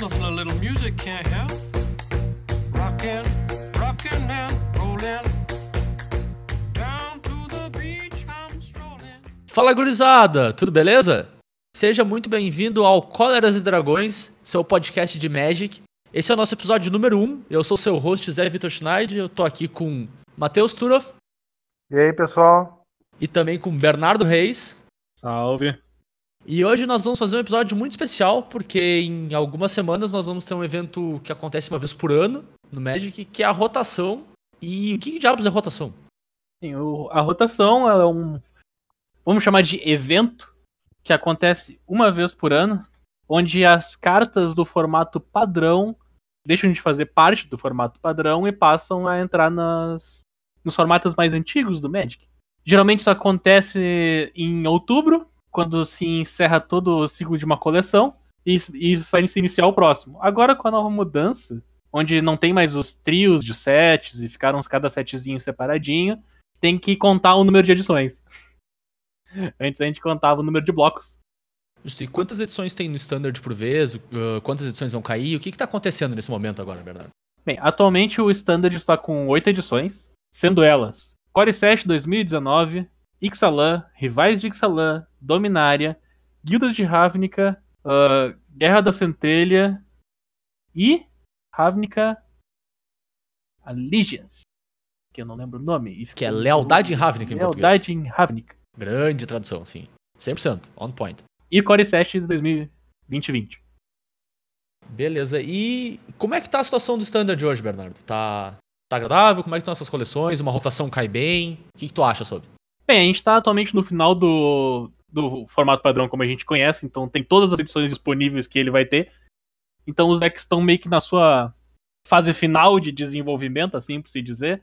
Nothing a little music can't help. Rockin', rockin' and rollin'. Fala gurizada, tudo beleza? Seja muito bem-vindo ao Cóleras e Dragões, seu podcast de Magic. Esse é o nosso episódio número 1. Eu sou seu host, Zé Vitor Schneider. Eu tô aqui com Matheus Turoff E aí, pessoal? e também com Bernardo Reis. Salve. E hoje nós vamos fazer um episódio muito especial, porque em algumas semanas nós vamos ter um evento que acontece uma vez por ano no Magic, que é a rotação. E o que diabos é rotação? Sim, o- a rotação é um. Vamos chamar de evento que acontece uma vez por ano, onde as cartas do formato padrão deixam de fazer parte do formato padrão e passam a entrar nas, nos formatos mais antigos do Magic. Geralmente isso acontece em outubro, quando se encerra todo o ciclo de uma coleção e, e vai se iniciar o próximo. Agora com a nova mudança, onde não tem mais os trios de sets e ficaram cada setzinho separadinho, tem que contar o número de edições. Antes a gente contava o número de blocos. Justo, E quantas edições tem no Standard por vez? Uh, Quantas edições vão cair? O que está acontecendo nesse momento agora, Bernardo? Bem, atualmente o Standard está com oito edições, sendo elas Core 7 2019, Ixalan, Rivais de Ixalan, Dominária, Guildas de Ravnica, ah, Guerra da Centelha e Ravnica Allegiance, que eu não lembro o nome. Que é Lealdade em Ravnica em português. Lealdade em Ravnica. Grande tradução, sim. 100%, on point. E Core 7 de 2020. Beleza. E como é que tá a situação do Standard hoje, Bernardo? Tá, tá agradável? Como é que estão essas coleções? Uma rotação cai bem? O que, que tu acha sobre? Bem, a gente tá atualmente no final do, do formato padrão como a gente conhece, então tem todas as edições disponíveis que ele vai ter. Então os decks estão meio que na sua fase final de desenvolvimento, assim por se dizer.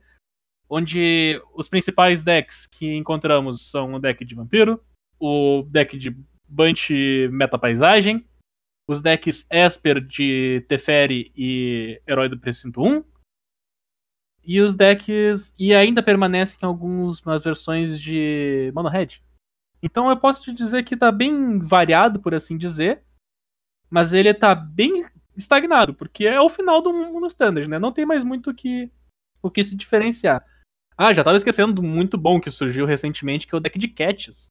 Onde os principais decks que encontramos são o deck de vampiro, o deck de Bunch Meta Paisagem, os decks Esper de Teferi e Herói do Precinto 1, e os decks. E ainda permanecem algumas versões de Mono Red. Então eu posso te dizer que tá bem variado, por assim dizer. Mas ele tá bem estagnado, porque é o final do mundo standard, né? Não tem mais muito que, o que se diferenciar. Ah, já tava esquecendo do muito bom que surgiu recentemente, que é o deck de Cats.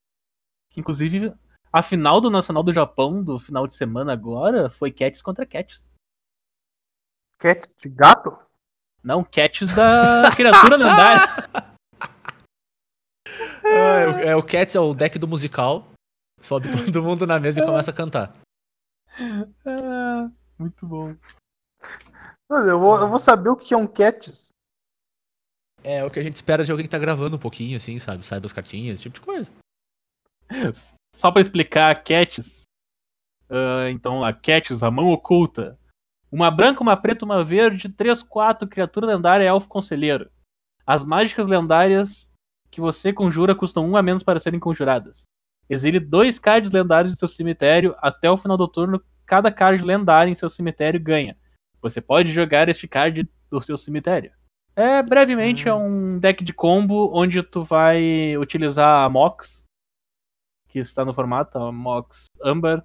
Que inclusive a final do Nacional do Japão, do final de semana agora, foi Cats contra Cats. Cat de gato? Não, Cats da criatura lendária. Ah, é, o, é o Cats, é o deck do musical. Sobe todo mundo na mesa e começa a cantar. Ah, muito bom. Olha, Eu vou, eu vou saber o que é um Cats. É o que a gente espera de alguém que tá gravando um pouquinho, assim, sabe? Saiba as cartinhas, esse tipo de coisa. Só pra explicar, Cats. ah, então, a Cats, a mão oculta. Uma branca, uma preta, uma verde, 3, 4, criatura lendária elfo conselheiro. As mágicas lendárias que você conjura custam um a menos para serem conjuradas. Exile dois cards lendários em seu cemitério. Até o final do turno, cada card lendário em seu cemitério ganha. Você pode jogar este card do seu cemitério. É, brevemente, é um deck de combo onde tu vai utilizar a Mox, que está no formato, a Mox Amber,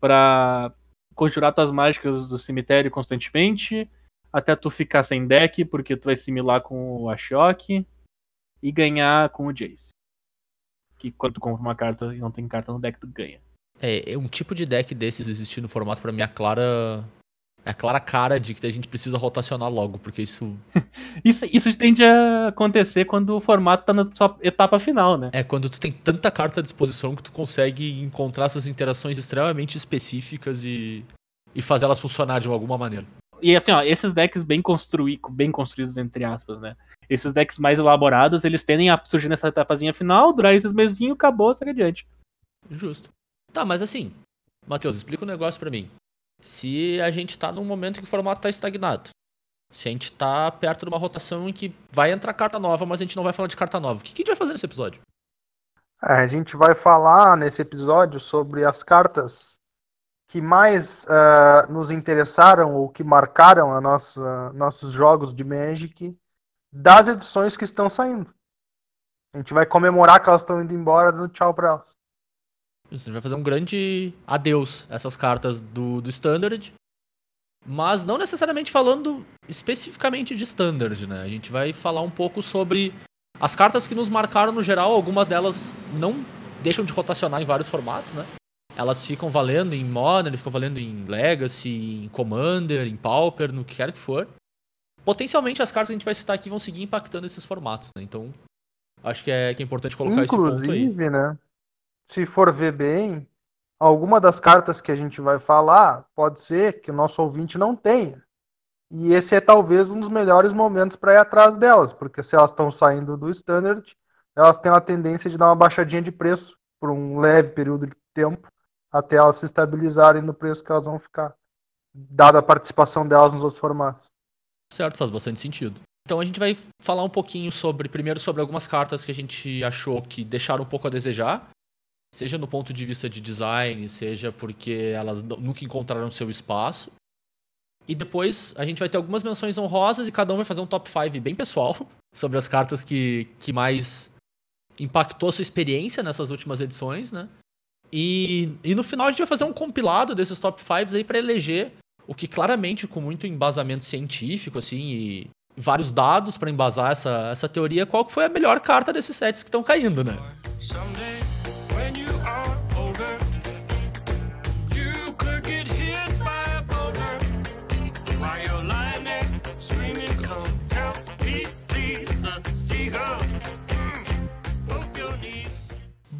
para conjurar tuas mágicas do cemitério constantemente, até tu ficar sem deck, porque tu vai similar com o Ashok, e ganhar com o Jace. Que quando tu compra uma carta e não tem carta no deck, tu ganha. É, é um tipo de deck desses existir no formato pra mim a clara. É a clara cara de que a gente precisa rotacionar logo, porque isso Isso, isso tende a acontecer quando o formato tá na sua etapa final, né? é quando tu tem tanta carta à disposição que tu consegue encontrar essas interações extremamente específicas e, e fazer elas funcionar de alguma maneira. E assim, ó, esses decks bem, construí bem construídos, entre aspas, né? Esses decks mais elaborados, eles tendem a surgir nessa etapazinha final, durar esses mesinhos, acabou, segue adiante. Justo. Tá, mas assim, Matheus, explica um negócio pra mim. Se a gente tá num momento que o formato tá estagnado, se a gente tá perto de uma rotação em que vai entrar carta nova, mas a gente não vai falar de carta nova, o que, que a gente vai fazer nesse episódio? É, a gente vai falar nesse episódio sobre as cartas que mais ah, nos interessaram ou que marcaram a nossa, nossos jogos de Magic das edições que estão saindo. A gente vai comemorar que elas estão indo embora, dando tchau pra elas. A gente vai fazer um grande adeus a essas cartas do, do Standard Mas não necessariamente falando especificamente de standard, né? A gente vai falar um pouco sobre as cartas que nos marcaram no geral, algumas delas não deixam de rotacionar em vários formatos, né? Elas ficam valendo em Modern, ficam valendo em Legacy, em Commander, em Pauper, no que quer que for. Potencialmente as cartas que a gente vai citar aqui vão seguir impactando esses formatos, né? Então, acho que é, que é importante colocar esse ponto aí. Inclusive, né? Se for ver bem, alguma das cartas que a gente vai falar pode ser que o nosso ouvinte não tenha. E esse é talvez um dos melhores momentos para ir atrás delas, porque se elas estão saindo do standard, elas têm a tendência de dar uma baixadinha de preço por um leve período de tempo, até elas se estabilizarem no preço que elas vão ficar, dada a participação delas nos outros formatos. Certo, faz bastante sentido. Então a gente vai falar um pouquinho sobre, primeiro sobre algumas cartas que a gente achou que deixaram um pouco a desejar, seja no ponto de vista de design, seja porque elas nu- nunca encontraram seu espaço. E depois a gente vai ter algumas menções honrosas e cada um vai fazer um top 5 bem pessoal sobre as cartas que, que mais impactou sua experiência nessas últimas edições, né? E, e no final a gente vai fazer um compilado desses top 5 aí para eleger o que claramente com muito embasamento científico assim e vários dados para embasar essa, essa teoria, qual que foi a melhor carta desses sets que estão caindo, né? Someday,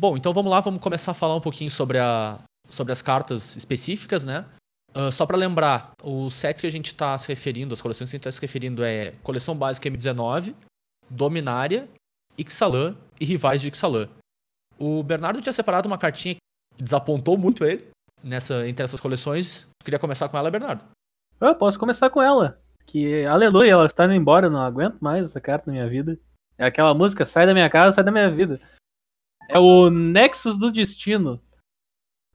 Bom, então vamos lá, vamos começar a falar um pouquinho sobre, a, sobre as cartas específicas, né? Ah, só para lembrar, os sets que a gente está se referindo, as coleções que a gente está se referindo é Coleção Básica M19, Dominária, Ixalan e Rivais de Ixalan. O Bernardo tinha separado uma cartinha que desapontou muito ele nessa, entre essas coleções. Eu queria começar com ela, Bernardo. Eu posso começar com ela. Que, aleluia, ela está indo embora, eu não aguento mais essa carta na minha vida. É aquela música, sai da minha casa, sai da minha vida. É o Nexus do Destino.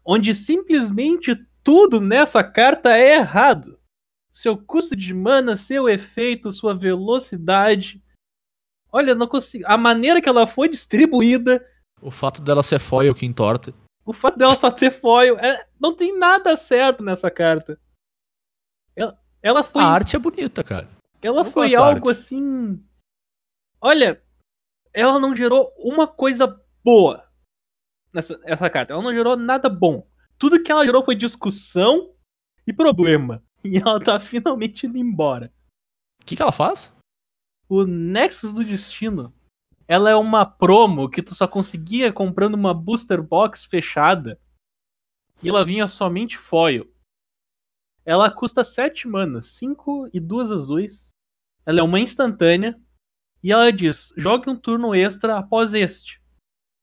Onde simplesmente tudo nessa carta é errado. Seu custo de mana, seu efeito, sua velocidade. Olha, não consigo. A maneira que ela foi distribuída, O fato dela ser foil que entorta. o fato dela só ter foil, é- não tem nada certo nessa carta. Ela, ela foi A arte é bonita, cara. Ela Eu foi algo assim. Olha, ela não gerou uma coisa boa nessa essa carta. Ela não gerou nada bom. Tudo que ela gerou foi discussão e problema. E ela tá finalmente indo embora. O que, que ela faz? O Nexus do Destino. Ela é uma promo que tu só conseguia comprando uma booster box fechada. E ela vinha somente foil. Ela custa 7 manas, 5 e 2 azuis. Ela é uma instantânea. E ela diz: jogue um turno extra após este.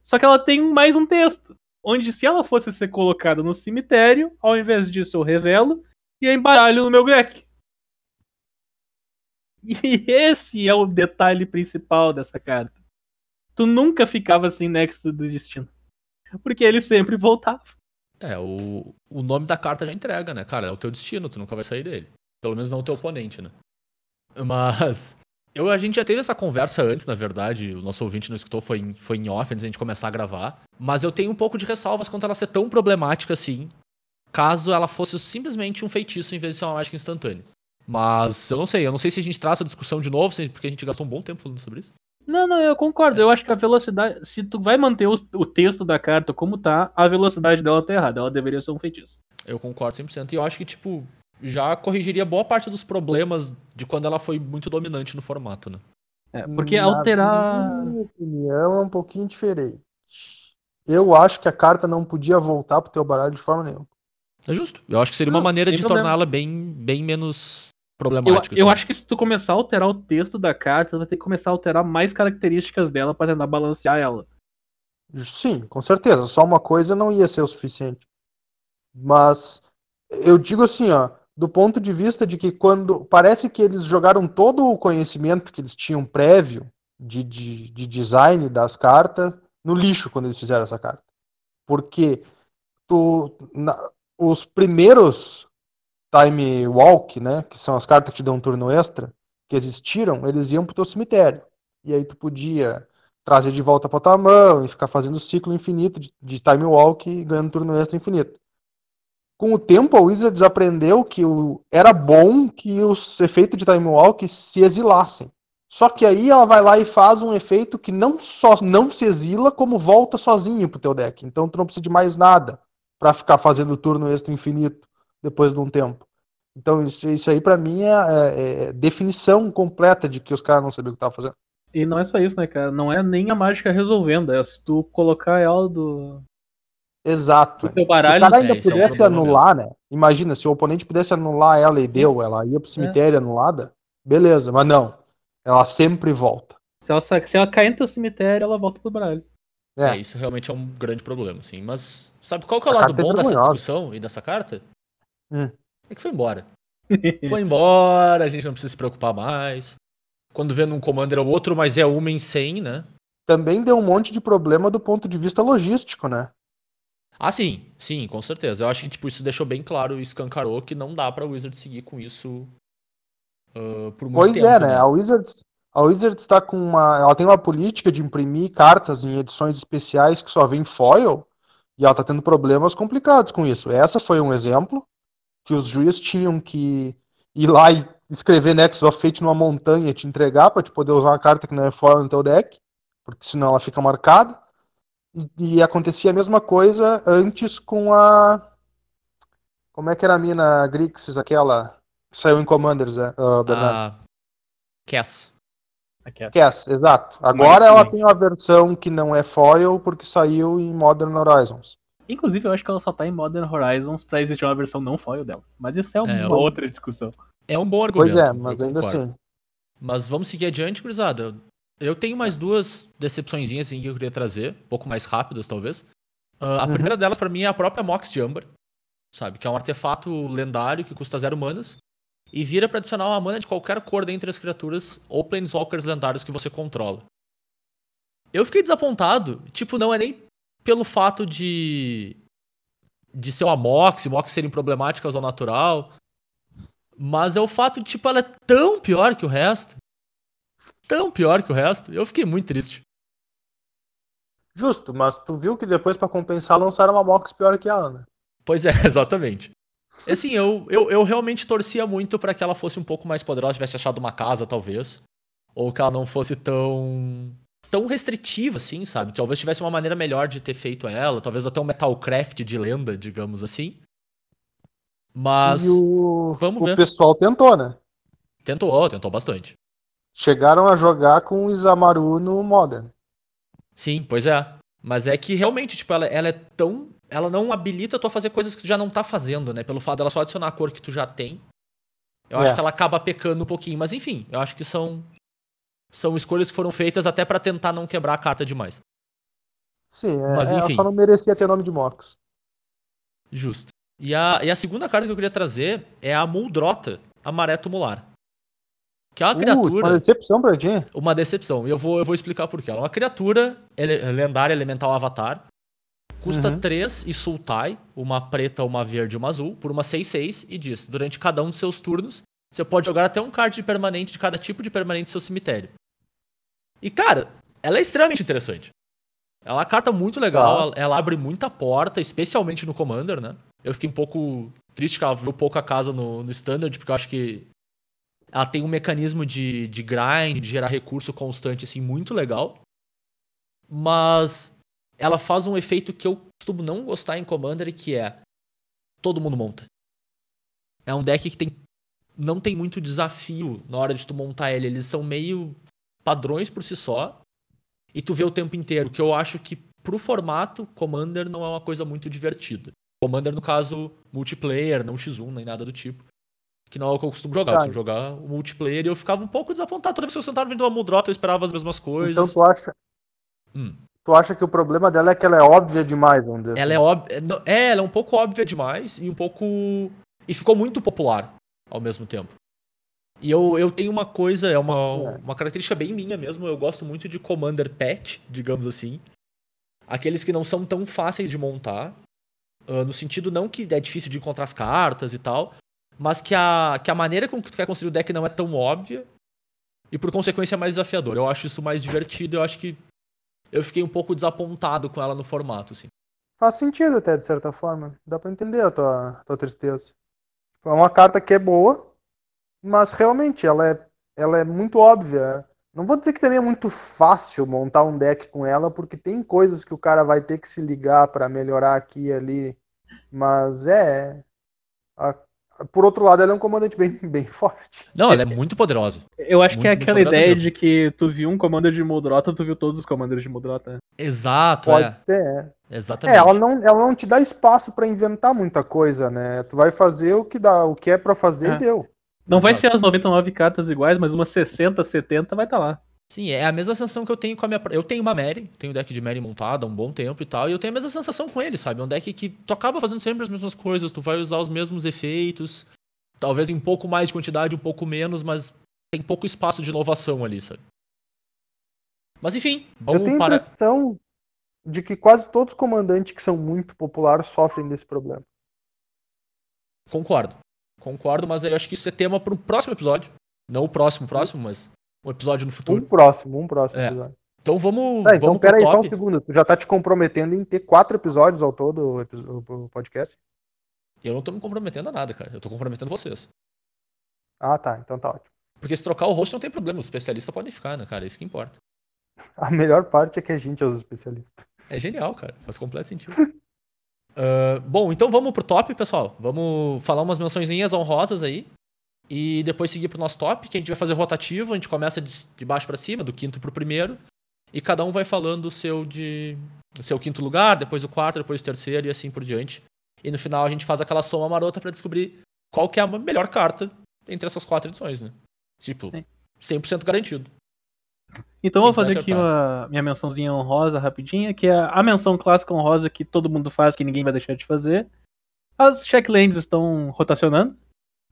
Só que ela tem mais um texto. Onde, se ela fosse ser colocada no cemitério, ao invés disso eu revelo e eu embaralho no meu deck. E esse é o detalhe principal dessa carta. Tu nunca ficava sem Nexo do Destino. Porque ele sempre voltava. É, o, o nome da carta já entrega, né, cara? É o teu destino, tu nunca vai sair dele. Pelo menos não o teu oponente, né? Mas. Eu, a gente já teve essa conversa antes, na verdade. O nosso ouvinte não escutou, foi em, foi em off antes da gente começar a gravar. Mas eu tenho um pouco de ressalvas quanto ela ser tão problemática assim. Caso ela fosse simplesmente um feitiço em vez de ser uma mágica instantânea. Mas eu não sei, eu não sei se a gente traz essa discussão de novo, porque a gente gastou um bom tempo falando sobre isso. Não, não, eu concordo. Eu acho que a velocidade. Se tu vai manter o, o texto da carta como tá, a velocidade dela tá errada. Ela deveria ser um feitiço. Eu concordo 100%. E eu acho que, tipo, já corrigiria boa parte dos problemas de quando ela foi muito dominante no formato, né? É, porque Na alterar. minha opinião é um pouquinho diferente. Eu acho que a carta não podia voltar pro teu baralho de forma nenhuma. É justo. Eu acho que seria uma Não, maneira sem de problema. torná-la bem, bem menos Eu, problemática. eu assim. acho que se tu começar a alterar o texto da carta, tu vai ter que começar a alterar mais características dela pra tentar balancear ela. Sim, com certeza. Só uma coisa não ia ser o suficiente. Mas eu digo assim, ó, do ponto de vista de que quando parece que eles jogaram todo o conhecimento que eles tinham prévio de, de, de design das cartas no lixo quando eles fizeram essa carta. Porque tu, na- os primeiros time walk, né, que são as cartas que te dão um turno extra, que existiram, eles iam pro teu cemitério. E aí tu podia trazer de volta pra tua mão e ficar fazendo ciclo infinito de, de time walk e ganhando turno extra infinito. com o tempo a Wizards aprendeu que o, era bom que os efeitos de Time Walk se exilassem. Só que aí ela vai lá e faz um efeito que não só não se exila, como volta sozinho pro teu deck. Então tu não precisa de mais nada para ficar fazendo turno extra infinito depois de um tempo. Então isso, isso aí para mim é, é, é, definição completa de que os caras não sabiam o que estavam fazendo. E não é só isso, né, cara? Não é nem a mágica resolvendo, é se tu colocar ela do. Exato. Do teu baralho, se o cara ainda é, esse é um pudesse anular, né? Imagina, se o oponente pudesse anular ela e deu, ela ia pro cemitério anulada, beleza, mas não. Ela sempre volta. Se ela, se ela cair no teu cemitério, ela volta pro baralho. É. É. isso realmente é um grande problema, sim. Mas sabe qual que é o A lado é bom dessa discussão e dessa carta? Hum. É que foi embora. Foi embora, a gente não precisa se preocupar mais. Quando vê num Commander é o outro, mas é uma em 100, né? Também deu um monte de problema do ponto de vista logístico, né? Ah, sim, sim, com certeza. Eu acho que tipo, isso deixou bem claro e escancarou que não dá pra Wizard seguir com isso ah, por muito Pois tempo. é, né? A Wizards, a Wizards tá com uma. Ela tem uma política de imprimir cartas em edições especiais que só vem foil, e ela tá tendo problemas complicados com isso. Essa foi um exemplo que os juízes tinham que ir lá e escrever Nexus of Fate numa montanha e te entregar pra te poder usar uma carta que não é foil no teu deck, porque senão ela fica marcada. E, e acontecia a mesma coisa antes com a. Como é que era a mina Grixis, aquela que saiu em Commanders, é, ah, Bernardo? A Cass. Cass, exato. Agora Mas, ela sim. tem uma versão que não é foil porque saiu em Modern Horizons. Inclusive, eu acho que ela só tá em Modern Horizons pra existir uma versão não foil dela. Mas isso é uma É, eu- outra discussão. É um bom Pois argumento. é, mas ainda concordo. assim. Mas vamos seguir adiante, gurizada. Eu tenho mais duas decepçõezinhas assim, que eu queria trazer, um pouco mais rápidas, talvez. Ah, a Uhum. primeira delas, pra mim, é a própria Mox Jumper, sabe? Que é um artefato lendário que custa zero manas e vira pra adicionar uma mana de qualquer cor dentre as criaturas ou planeswalkers lendários que você controla. Eu fiquei desapontado, tipo, não é nem pelo fato de de ser uma Mox, Mox serem problemáticas ao natural, mas é o fato de, tipo, ela é tão pior que o resto. Tão pior que o resto. Eu fiquei muito triste. Justo, mas tu viu que depois pra compensar lançaram uma Mox pior que ela, né? Pois é, exatamente. Assim, eu, eu, eu realmente torcia muito pra que ela fosse um pouco mais poderosa, tivesse achado uma casa, talvez. Ou que ela não fosse tão. Tão restritiva, assim, sabe? Talvez tivesse uma maneira melhor de ter feito ela. Talvez até um Metalcraft de lenda, digamos assim. Mas. e o, vamos o ver. pessoal tentou, né? Tentou, tentou bastante. Chegaram a jogar com o Isamaru no Modern. Sim, pois é. Mas é que realmente, tipo, ela, ela é tão. Ela não habilita tu a fazer coisas que tu já não tá fazendo, né? Pelo fato dela só adicionar a cor que tu já tem. Eu É. acho que ela acaba pecando um pouquinho. Mas enfim, eu acho que são. São escolhas que foram feitas até pra tentar não quebrar a carta demais. Sim, é, Mas, ela enfim. só não merecia ter nome de Mox. Justo. E a, e a segunda carta que eu queria trazer é a Muldrota, a Maré Tumular. Que é uma Uh, criatura. uma decepção pra ti. Uma decepção. E eu vou, eu vou explicar por quê. Ela é uma criatura ele- lendária elemental avatar. Custa Uhum. 3 e Sultai, uma preta, uma verde e uma azul, por uma 6-6, e diz: durante cada um de seus turnos, você pode jogar até um card de permanente de cada tipo de permanente do seu cemitério. E, cara, ela é extremamente interessante. Ela é uma carta muito legal, Tá. ela, ela abre muita porta, especialmente no Commander, né? Eu fiquei um pouco triste que ela viu pouco a casa no, no Standard, porque eu acho que ela tem um mecanismo de, de grind, de gerar recurso constante, assim, muito legal. Mas ela faz um efeito que eu costumo não gostar em Commander, que é todo mundo monta. É um deck que tem não tem muito desafio na hora de tu montar ele. Eles são meio padrões por si só. E tu vê o tempo inteiro, que eu acho que pro formato, Commander não é uma coisa muito divertida. Commander, no caso, multiplayer, não X1, nem nada do tipo. Que não é o que eu costumo jogar. Eu costumo jogar o multiplayer e eu ficava um pouco desapontado. Toda vez que eu sentava vendo uma Muldrota, eu esperava as mesmas coisas. Então tu acha. Hum. Tu acha que o problema dela é que ela é óbvia demais, vamos dizer Ela é assim. óbvia. É, ela é um pouco óbvia demais e um pouco. E ficou muito popular ao mesmo tempo. E eu, eu tenho uma coisa, é uma, É. uma característica bem minha mesmo. Eu gosto muito de Commander Pet, digamos assim. Aqueles que não são tão fáceis de montar. ah, no sentido não que é difícil de encontrar as cartas e tal. Mas que a, que a maneira com que tu quer construir o deck não é tão óbvia. E por consequência é mais desafiador. Eu acho isso mais divertido. Eu acho que eu fiquei um pouco desapontado com ela no formato, assim. Faz sentido até, de certa forma. Dá pra entender a tua, tua tristeza. É uma carta que é boa, mas realmente ela é, ela é muito óbvia. Não vou dizer que também é muito fácil montar um deck com ela, porque tem coisas que o cara vai ter que se ligar pra melhorar aqui e ali. Mas é. a- por outro lado, ela é um comandante bem, bem forte. Não, ela é muito poderosa. Eu acho que é Muito aquela ideia mesmo. de que tu viu um Commander de Muldrota, tu viu todos os Commanders de Muldrota. Exato, Pode é. ser, é. Exatamente. É, ela não, ela não te dá espaço pra inventar muita coisa, né? Tu vai fazer o que dá, o que é pra fazer É. e deu. Não vai ser as 99 cartas iguais, mas umas 60, 70 vai estar lá. Sim, é a mesma sensação que eu tenho com a minha. Eu tenho uma Mary, tenho o deck de Mary montado há um bom tempo e tal, e eu tenho a mesma sensação com ele, sabe? É um deck que tu acaba fazendo sempre as mesmas coisas, tu vai usar os mesmos efeitos, talvez em um pouco mais de quantidade, um pouco menos, mas tem pouco espaço de inovação ali, sabe? Mas enfim, Eu vamos tenho a para. impressão de que quase todos os comandantes que são muito populares sofrem desse problema. Concordo. Concordo, mas eu acho que isso é tema para um próximo episódio. Não o próximo, próximo, mas um episódio no Um futuro. próximo, um próximo É. episódio. Então vamos, Tá, então vamos pera aí só um top. segundo. Tu já tá te comprometendo em ter quatro episódios ao todo o podcast? Eu não tô me comprometendo a nada, cara. Eu tô comprometendo vocês. Ah, tá. Então tá ótimo. Porque se trocar o host não tem problema, os especialistas podem ficar, né, cara? É isso que importa. A melhor parte é que a gente é os especialistas. É genial, cara. Faz completo sentido. Ah, bom, então vamos pro top, pessoal. Vamos falar umas mençõezinhas honrosas aí. E depois seguir pro nosso top, que a gente vai fazer rotativo. A gente começa de, de baixo pra cima, do quinto pro primeiro. E cada um vai falando o seu de. O seu quinto lugar, depois o quarto, depois o terceiro e assim por diante. E no final a gente faz aquela soma marota pra descobrir qual que é a melhor carta entre essas quatro edições, né? Tipo, Sim. 100% garantido. Então eu vou fazer aqui uma, minha mençãozinha honrosa rapidinha, que é a menção clássica honrosa que todo mundo faz, que ninguém vai deixar de fazer. As checklands estão rotacionando.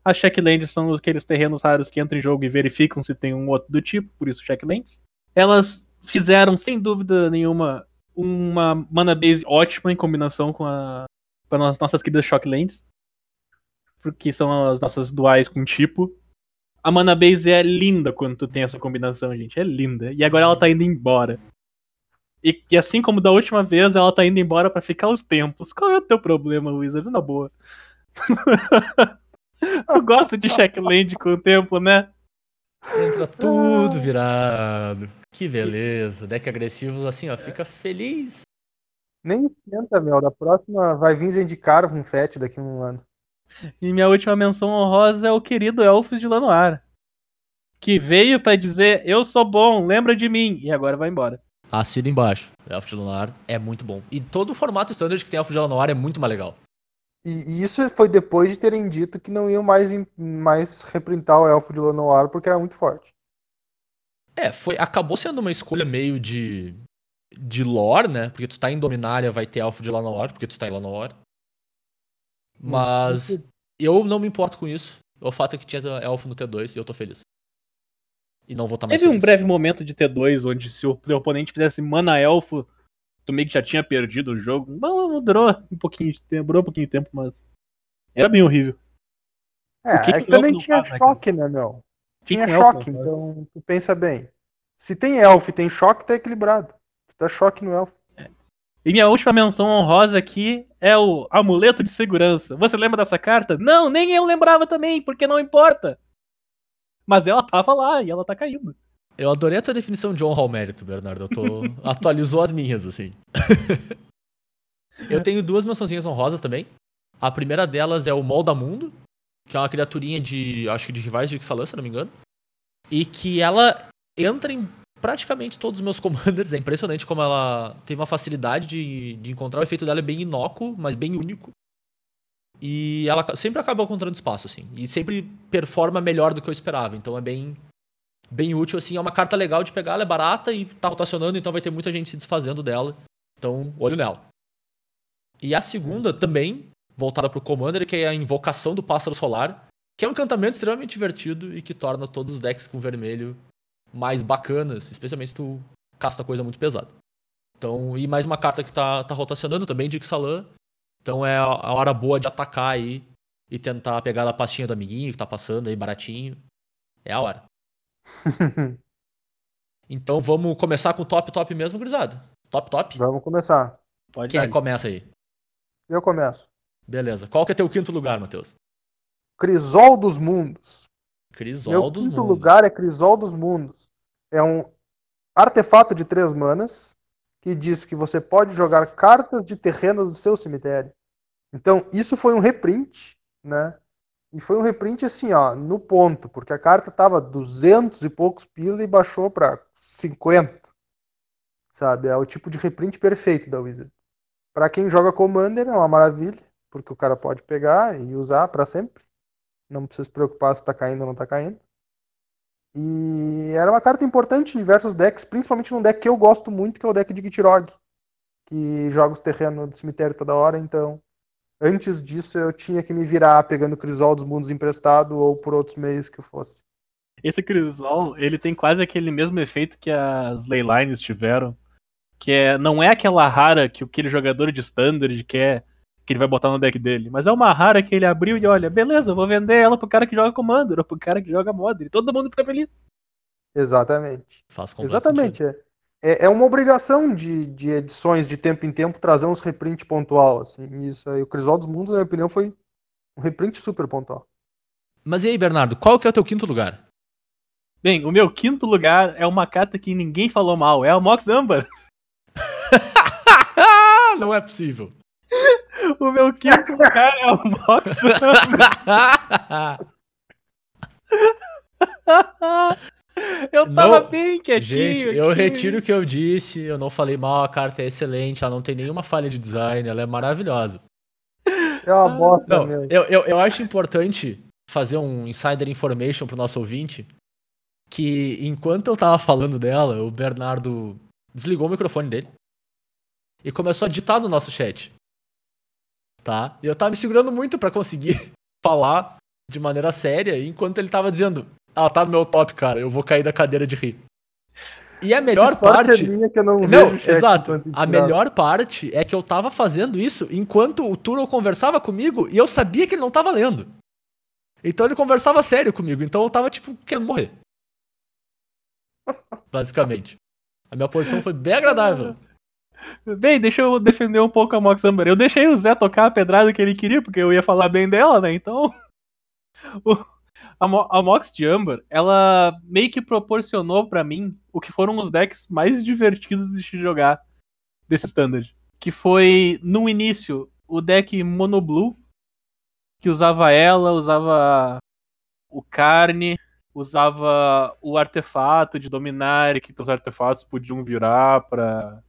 As checklands são aqueles terrenos raros que entram em jogo e verificam se tem um outro do tipo, por isso checklands. Elas fizeram, sem dúvida nenhuma, uma mana base ótima em combinação com, a, com as nossas queridas shocklands. Porque são as nossas duais com tipo. A mana base é linda quando tu tem essa combinação, gente. É linda. E agora ela tá indo embora. E, e assim como da última vez, ela tá indo embora pra ficar os tempos. Qual é o teu problema, Wizard? Na boa. tu gosta de checkland com o tempo, né? Entra tudo virado. Que beleza. Deck agressivo, assim, ó, fica feliz. Nem esquenta, meu. Da próxima vai vir Zendikar com Fett daqui a um ano. E minha última menção honrosa é o querido Elfos de Lanoir. Que veio pra dizer, eu sou bom, lembra de mim. E agora vai embora. Assina embaixo. Elfo de Lunar é muito bom. E todo o formato standard que tem Elfo de Lunar é muito mais legal. E, isso foi depois de terem dito que não iam mais, mais reprintar o Elfo de Lanoir porque era muito forte. É, foi, acabou sendo uma escolha meio de de lore, né? Porque tu tá em Dominária, vai ter Elfo de Lanor, porque tu tá em Lanor. Mas eu não me importo com isso. O fato é que tinha Elfo no T2 e eu tô feliz. E não vou estar mais Teve um feliz. breve momento de T2 onde se o teu oponente fizesse mana elfo, tu meio que já tinha perdido o jogo. Não, durou um pouquinho de tempo, durou um pouquinho de tempo, mas era bem horrível. É, O que é que também elfo não tinha faz, né, choque, né, meu? Tinha elfo choque, faz? então tu pensa bem. Se tem elfo e tem choque, tá equilibrado. Tu dá choque no elfo. E minha última menção honrosa aqui é o amuleto de segurança. Você lembra dessa carta? Não, nem eu lembrava também, porque não importa. Mas ela tava lá e ela tá caindo. Eu adorei a tua definição de honra ao mérito, Bernardo. Eu tô... Atualizou as minhas, assim. eu tenho duas mençãozinhas honrosas também. A primeira delas é o Moldamundo, que é uma criaturinha de. acho que de rivais de Ixalan, se não me engano. E que ela entra em praticamente todos os meus commanders. É impressionante como ela tem uma facilidade de, de encontrar. O efeito dela é bem inócuo, mas bem único. E ela sempre acaba encontrando espaço, assim. E sempre performa melhor do que eu esperava. Então é bem, bem útil, assim. É uma carta legal de pegar, ela é barata e tá rotacionando, então vai ter muita gente se desfazendo dela. Então, olho nela. E a segunda também, voltada pro Commander, que é a Invocação do Pássaro Solar, que é um encantamento extremamente divertido e que torna todos os decks com vermelho mais bacanas, especialmente se tu casta coisa muito pesada. Então, e mais uma carta que tá, tá rotacionando também de Ixalan. Então é a hora boa de atacar aí e tentar pegar a pastinha do amiguinho que tá passando aí baratinho. É a hora. Então vamos começar com o top top mesmo, gurizada. Top top? Vamos começar. Pode Quem é que começa aí? Eu começo. Beleza. Qual que é teu quinto lugar, Matheus? Crisol dos Mundos. Crisol Meu dos quinto Mundos. lugar é Crisol dos Mundos. É um artefato de três manas que diz que você pode jogar cartas de terreno do seu cemitério. Então, isso foi um reprint, né? E foi um reprint assim, ó, no ponto, porque a carta tava 200 e poucos pila e baixou para 50. Sabe? É o tipo de reprint perfeito da Wizard. Para quem joga Commander é uma maravilha, porque o cara pode pegar e usar para sempre. Não precisa se preocupar se tá caindo ou não tá caindo. E era uma carta importante em diversos decks, principalmente num deck que eu gosto muito, que é o deck de Gitrog, que joga os terrenos do cemitério toda hora, então antes disso eu tinha que me virar pegando Crisol dos Mundos emprestado ou por outros meios que fosse. Esse Crisol, ele tem quase aquele mesmo efeito que as Leylines tiveram. Que é, não é aquela rara que aquele jogador de standard quer que ele vai botar no deck dele, mas é uma rara que ele abriu e olha, beleza, vou vender ela pro cara que joga Commander ou pro cara que joga Modern. E todo mundo fica feliz. Exatamente. Faz Exatamente. É. É, é uma obrigação de, de edições de tempo em tempo trazer uns reprint pontual, assim. Isso aí, o Crisol dos Mundos, na minha opinião, foi um reprint super pontual. Mas e aí, Bernardo, qual que é o teu quinto lugar? Bem, o meu quinto lugar é uma carta que ninguém falou mal, é a Mox Amber. Não é possível. O meu quinto lugar é a Mox Eu tava Não, bem quietinho. Gente, eu aqui. retiro o que eu disse, eu não falei mal, a carta é excelente, ela não tem nenhuma falha de design, ela é maravilhosa. É uma bosta Não, mesmo. eu, eu, eu acho importante fazer um insider information pro nosso ouvinte, que enquanto eu tava falando dela, o Bernardo desligou o microfone dele e começou a digitar no nosso chat. Tá? E eu tava me segurando muito pra conseguir falar de maneira séria, enquanto ele tava dizendo, ah, tá no meu top, cara, eu vou cair da cadeira de rir. E a melhor sorte parte... é minha que eu não, Não, exato. A melhor parte é que eu tava fazendo isso enquanto o Turo conversava comigo e eu sabia que ele não tava lendo. Então ele conversava sério comigo, então eu tava, tipo, querendo morrer. Basicamente. A minha posição foi bem agradável. Bem, deixa eu defender um pouco a Mox Amber. Eu deixei o Zé tocar a pedrada que ele queria, porque eu ia falar bem dela, né? Então. o- a, Mo- a Mox de Amber, ela meio que proporcionou pra mim o que foram os decks mais divertidos de se jogar desse standard. Que foi, no início, o deck Mono Blue, que usava ela, usava o Carne, usava o artefato de dominar, que os artefatos podiam virar pra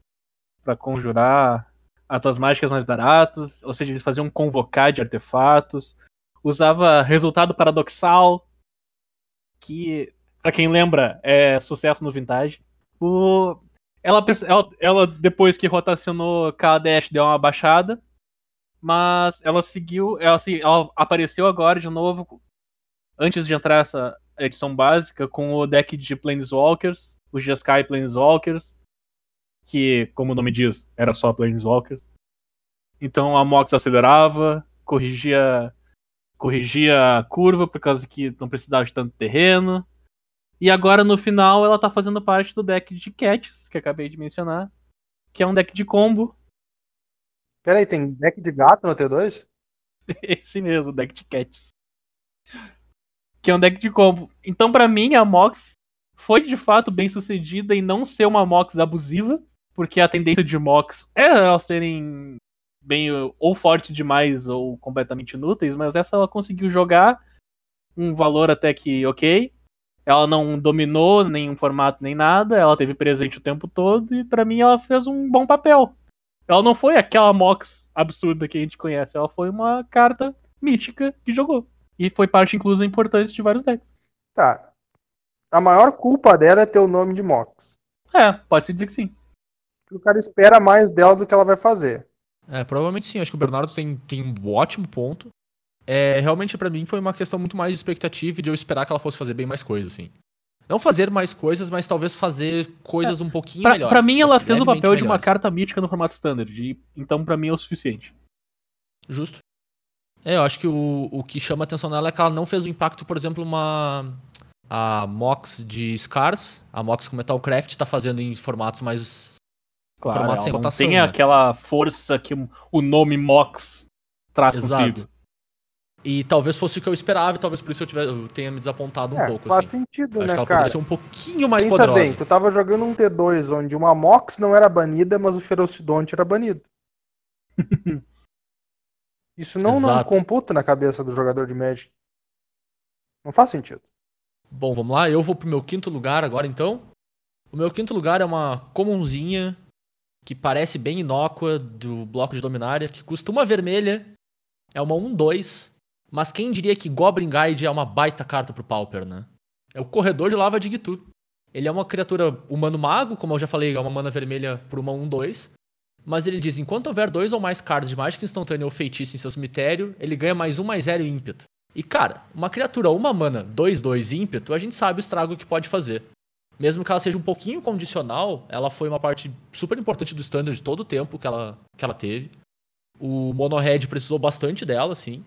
para conjurar atos mágicas mais baratos, ou seja, eles faziam convocar de artefatos, usava resultado paradoxal, que pra quem lembra é sucesso no vintage. O ela, ela, ela, depois que rotacionou KDS deu uma baixada, mas ela seguiu, ela, ela apareceu agora de novo antes de entrar essa edição básica com o deck de Planeswalkers, os Jeskai Planeswalkers, que, como o nome diz, era só Planeswalkers. Então a Mox acelerava, corrigia corrigia a curva por causa que não precisava de tanto terreno. E agora no final ela tá fazendo parte do deck de Cats, que acabei de mencionar, que é um deck de combo. Peraí, tem deck de gato no T2? Esse mesmo, deck de Cats. Que é um deck de combo. Então, pra mim, a Mox foi de fato bem sucedida em não ser uma Mox abusiva, porque a tendência de Mox é elas serem bem ou fortes demais ou completamente inúteis, mas essa ela conseguiu jogar um valor até que ok. Ela não dominou nenhum formato nem nada, ela teve presente o tempo todo e pra mim ela fez um bom papel. Ela não foi aquela Mox absurda que a gente conhece, ela foi uma carta mítica que jogou. E foi parte, inclusive, importante de vários decks. Tá. A maior culpa dela é ter o nome de Mox. É, pode-se dizer que sim. O cara espera mais dela do que ela vai fazer. É, provavelmente sim. Acho que o Bernardo tem, tem um ótimo ponto. É, realmente, pra mim, foi uma questão muito mais de expectativa e de eu esperar que ela fosse fazer bem mais coisas, assim. Não fazer mais coisas, mas talvez fazer coisas um pouquinho Pra, melhores. pra mim, ela fez o papel de uma melhores. carta mítica no formato standard. e- então, pra mim, é o suficiente. Justo. É, eu acho que o, o que chama atenção nela é que ela não fez o impacto, por exemplo, uma. A Mox de Scars, a Mox com Metalcraft tá fazendo em formatos mais Claro, formato sem tem né? aquela força que o nome Mox traz Exato. consigo. E talvez fosse o que eu esperava, e talvez por isso eu, tivesse, eu tenha me desapontado um é, pouco, faz assim. sentido, Eu acho né, que ela cara? ser um pouquinho mais Pensa poderosa. bem, tu tava jogando um T2 onde uma Mox não era banida, mas o Ferocidonte era banido. Isso não, não computa na cabeça do jogador de Magic. Não faz sentido. Bom, vamos lá. Eu vou pro meu quinto lugar agora, então. O meu quinto lugar é uma comunzinha que parece bem inócua do bloco de Dominária, que custa uma vermelha, é uma 1-2, mas quem diria que Goblin Guide é uma baita carta pro Pauper, né? É o Corredor de Lava de Gitu. Ele é uma criatura humano-mago, como eu já falei, é uma mana vermelha por uma 1-2, mas ele diz, enquanto houver dois ou mais cards de mágica instantânea ou feitiço em seu cemitério, ele ganha mais um, mais zero ímpeto. E cara, uma criatura uma mana 2-2 ímpeto, a gente sabe o estrago que pode fazer. Mesmo que ela seja um pouquinho condicional, ela foi uma parte super importante do standard todo o tempo que ela, que ela teve. O Mono Red precisou bastante dela, sim.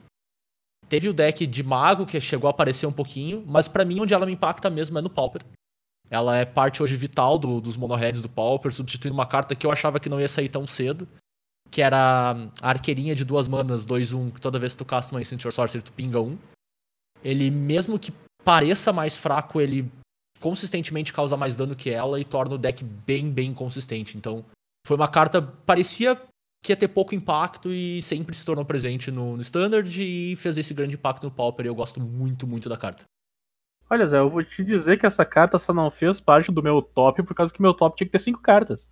Teve o deck de mago que chegou a aparecer um pouquinho, mas pra mim onde ela me impacta mesmo é no Pauper. Ela é parte hoje vital do- dos Mono Reds do Pauper, substituindo uma carta que eu achava que não ia sair tão cedo, que era a arqueirinha de duas manas 2-1, que toda vez que tu casta uma Instant or Sorcery tu pinga um. Ele, mesmo que pareça mais fraco, ele consistentemente causa mais dano que ela e torna o deck bem, bem consistente. Então, foi uma carta, parecia que ia ter pouco impacto e sempre se tornou presente no, no Standard e fez esse grande impacto no Pauper e eu gosto muito, muito da carta. Olha, Zé, eu vou te dizer que essa carta só não fez parte do meu top por causa que meu top tinha que ter cinco cartas.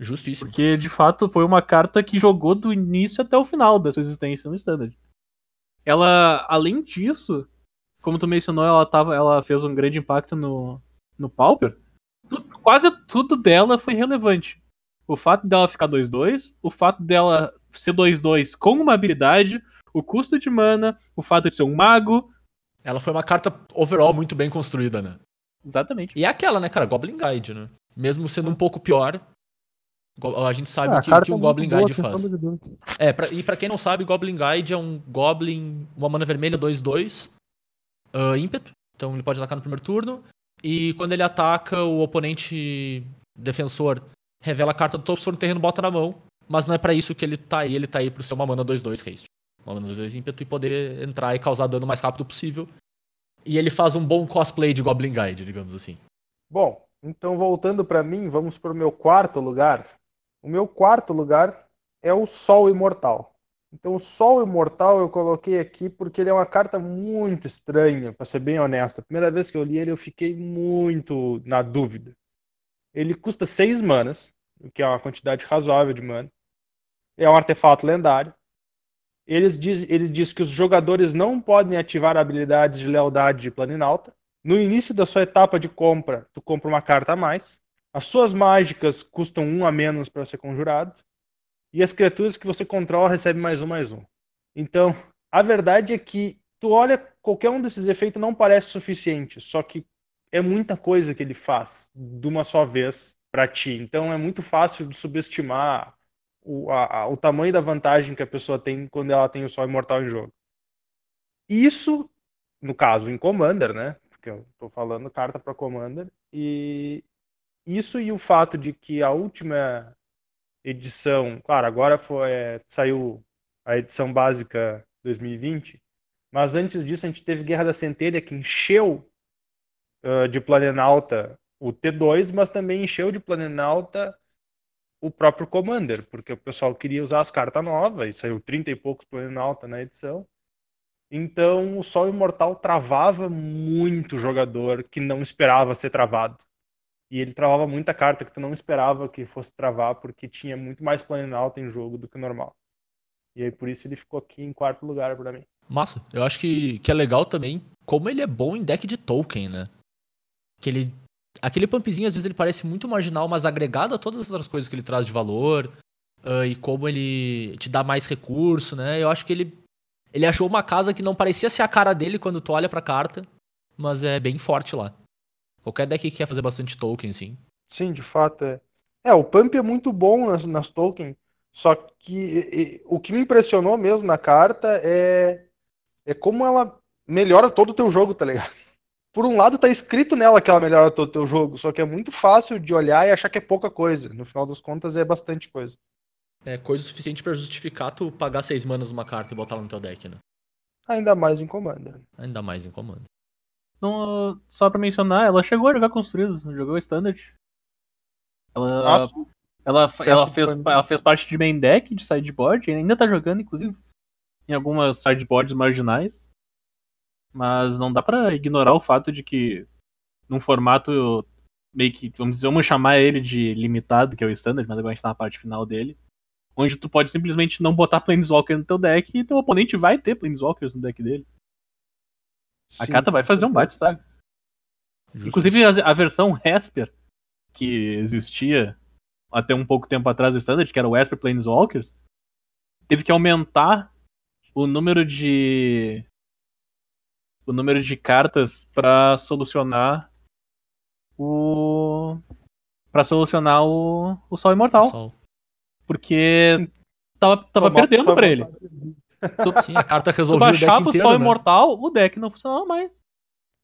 Justíssimo. Porque, de fato, foi uma carta que jogou do início até o final da sua existência no Standard. Ela, além disso, como tu mencionou, ela, tava, ela fez um grande impacto no, no Pauper. Tu- quase tudo dela foi relevante. O fato dela ficar 2-2, o fato dela ser 2-2 com uma habilidade, o custo de mana, o fato de ser um mago. Ela foi uma carta overall muito bem construída, né? Exatamente. E é aquela, né, cara? Goblin Guide, né? Mesmo sendo um pouco pior, a gente sabe Ah, o que, que um é muito Goblin boa, Guide faz. É, pra- e pra quem não sabe, Goblin Guide é um Goblin, uma mana vermelha 2-2, ah, ímpeto. Então ele pode atacar no primeiro turno. E quando ele ataca, o oponente defensor revela a carta do topo, for no terreno, bota na mão. Mas não é pra isso que ele tá aí, ele tá aí pro ser uma mana 2-2 haste. Uma mana 2-2 ímpeto e poder entrar e causar dano o mais rápido possível. E ele faz um bom cosplay de Goblin Guide, digamos assim. Bom, então voltando pra mim, vamos pro meu quarto lugar. O meu quarto lugar é o Sol Imortal. Então, o Sol Imortal eu coloquei aqui porque ele é uma carta muito estranha, pra ser bem honesto. A primeira vez que eu li ele, eu fiquei muito na dúvida. Ele custa 6 manas, o que é uma quantidade razoável de mana. É um artefato lendário. Ele diz, ele diz que os jogadores não podem ativar habilidades de lealdade de Planinalta. No início da sua etapa de compra, tu compra uma carta a mais. As suas mágicas custam um a menos para ser conjurado. E as criaturas que você controla recebem mais um, mais um. Então, a verdade é que tu olha, qualquer um desses efeitos não parece suficiente. Só que é muita coisa que ele faz de uma só vez para ti. Então é muito fácil de subestimar o, a- o tamanho da vantagem que a pessoa tem quando ela tem o Sol Imortal em jogo. Isso, no caso, em Commander, né? Porque eu tô falando carta para Commander. E isso e o fato de que a última edição, claro, agora foi, é, saiu a edição básica 2020, mas antes disso a gente teve Guerra da Centelha que encheu ah, de Planenauta o T2, mas também encheu de Planenauta o próprio Commander, porque o pessoal queria usar as cartas novas, e saiu 30 e poucos Planenauta na edição. Então o Sol Imortal travava muito jogador que não esperava ser travado. E ele travava muita carta que tu não esperava que fosse travar, porque tinha muito mais Planenauta em jogo do que normal. E aí por isso ele ficou aqui em quarto lugar pra mim. Massa. Eu acho que, que é legal também como ele é bom em deck de token, né? Que ele. Aquele pumpzinho, às vezes, ele parece muito marginal, mas agregado a todas as outras coisas que ele traz de valor. ah, e como ele te dá mais recurso, né? Eu acho que ele. Ele achou uma casa que não parecia ser a cara dele quando tu olha pra carta, mas é bem forte lá. Qualquer deck que quer fazer bastante token, assim. Sim, de fato é. É, o Pump é muito bom nas, nas tokens, só que e- e, o que me impressionou mesmo na carta é, é como ela melhora todo o teu jogo, tá ligado? por um lado tá escrito nela que ela melhora todo o teu jogo, só que é muito fácil de olhar e achar que é pouca coisa. No final das contas é bastante coisa. É coisa suficiente pra justificar tu pagar seis manas numa carta e botar ela no teu deck, né? Ainda mais em comando. Ainda mais em comando. Não, só pra mencionar, ela chegou a jogar construídos, jogou standard. Ela, ela, Você ela, fez, ela fez parte de main deck, de sideboard, ainda tá jogando, inclusive, em algumas sideboards marginais. Mas não dá pra ignorar o fato de que, num formato meio que, vamos dizer, vamos chamar ele de limitado, que é o standard, mas agora a gente tá na parte final dele. Onde tu pode simplesmente não botar Planeswalker no teu deck e teu oponente vai ter Planeswalkers no deck dele. A Sim. carta vai fazer um bate, sabe? Justo. Inclusive a, a versão Esper, que existia até um pouco tempo atrás do Standard, que era o Esper Planeswalkers, teve que aumentar o número de. o número de cartas pra solucionar o. pra solucionar o, o Sol Imortal. Sol. Porque tava, tava Tomar- perdendo tomar- pra ele. Sim, a carta Tu resolveu o deck baixava o inteiro, Sol né? Imortal, o deck não funcionava mais.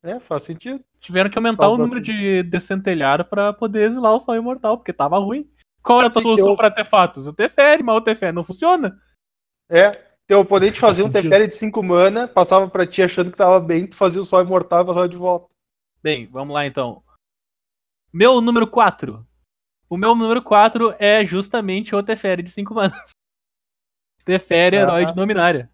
É, faz sentido. Tiveram que aumentar o número de descentelhar pra poder exilar o Sol Imortal, porque tava ruim. Qual era a tua Sim, solução eu- pra artefatos? O Teferi, mas o Teferi não funciona. É, teu oponente Faz fazia um sentido. Teferi de 5 mana, passava pra ti achando que tava bem, tu fazia o sol imortal e passava de volta. Bem, vamos lá então. Meu número 4. O meu número 4 é justamente o Teferi de 5 manas. Teferi, Ah. herói de Dominária.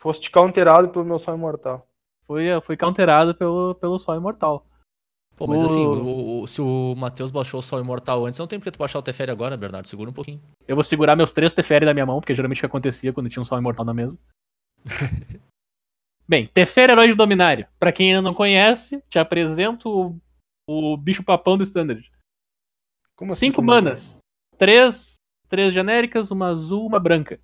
Foste counterado pelo meu sol imortal. Foi, foi counterado pelo, pelo Sol Imortal. Pô, mas O- assim, o- o- se o Matheus baixou o Sol Imortal antes, não tem porque tu baixar o Teferi agora, Bernardo. Segura um pouquinho. Eu vou segurar meus três Teferi na minha mão, porque geralmente o que acontecia quando tinha um Sol Imortal na mesa. Bem, Teferi, herói de Dominária. Pra quem ainda não conhece, te apresento o, o bicho papão do Standard. Como assim, Cinco manas. Três, três genéricas, uma azul, uma branca.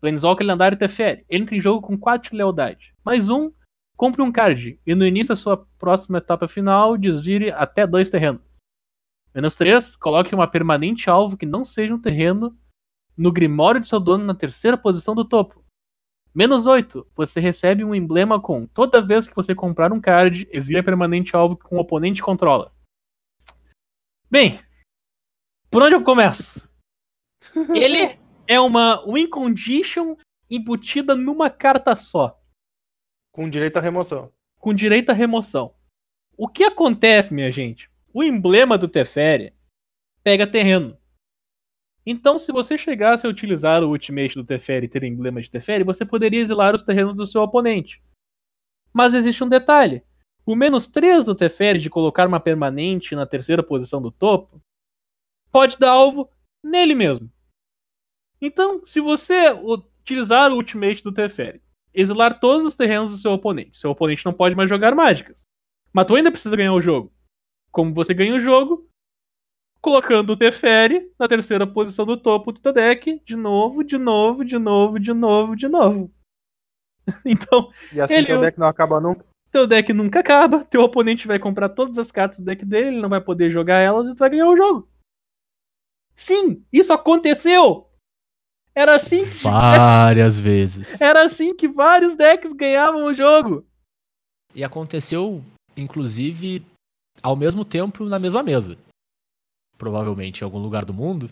Planeswalker lendário Teferi. Entra em jogo com 4 de lealdade. Mais um, compre um card. E no início da sua próxima etapa final, desvire até dois terrenos. Menos 3, coloque uma permanente alvo que não seja um terreno no grimório de seu dono na terceira posição do topo. Menos 8, você recebe um emblema com toda vez que você comprar um card, exile a permanente alvo que um oponente controla. Bem, por onde eu começo? Ele é uma win condition embutida numa carta só, Com direito à remoção. com direito à remoção. O que acontece, minha gente? O emblema do Teferi pega terreno. Então, se você chegasse a utilizar o ultimate do Teferi e ter emblema de Teferi, você poderia exilar os terrenos do seu oponente. Mas existe um detalhe. O menos 3 do Teferi de colocar uma permanente na terceira posição do topo pode dar alvo nele mesmo. Então, se você utilizar o ultimate do Teferi, exilar todos os terrenos do seu oponente, seu oponente não pode mais jogar mágicas. Mas tu ainda precisa ganhar o jogo. Como você ganha o jogo? Colocando o Teferi na terceira posição do topo do teu deck, de novo, de novo, de novo, de novo, de novo. Então, E assim Ele- teu deck não acaba nunca. teu deck nunca acaba, teu oponente vai comprar todas as cartas do deck dele, ele não vai poder jogar elas e tu vai ganhar o jogo. Sim, isso aconteceu! Era assim que, Várias vezes. era assim que vários decks ganhavam o jogo. E aconteceu, inclusive, ao mesmo tempo na mesma mesa. Provavelmente em algum lugar do mundo.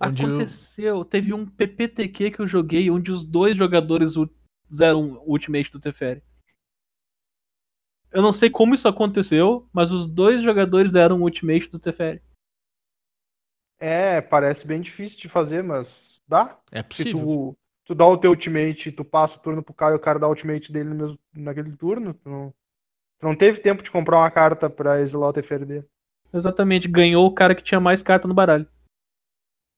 Eu- Aconteceu. Teve um PPTQ que eu joguei onde os dois jogadores o ultimate do Teferi. Eu não sei como isso aconteceu, mas os dois jogadores deram o ultimate do Teferi. É, parece bem difícil de fazer, mas dá. É Se possível. tu, tu dá o teu ultimate, tu passa o turno pro cara e o cara dá o ultimate dele no mesmo, naquele turno, tu não, tu não teve tempo de comprar uma carta pra exilar o Teferi dele. Exatamente, ganhou o cara que tinha mais carta no baralho.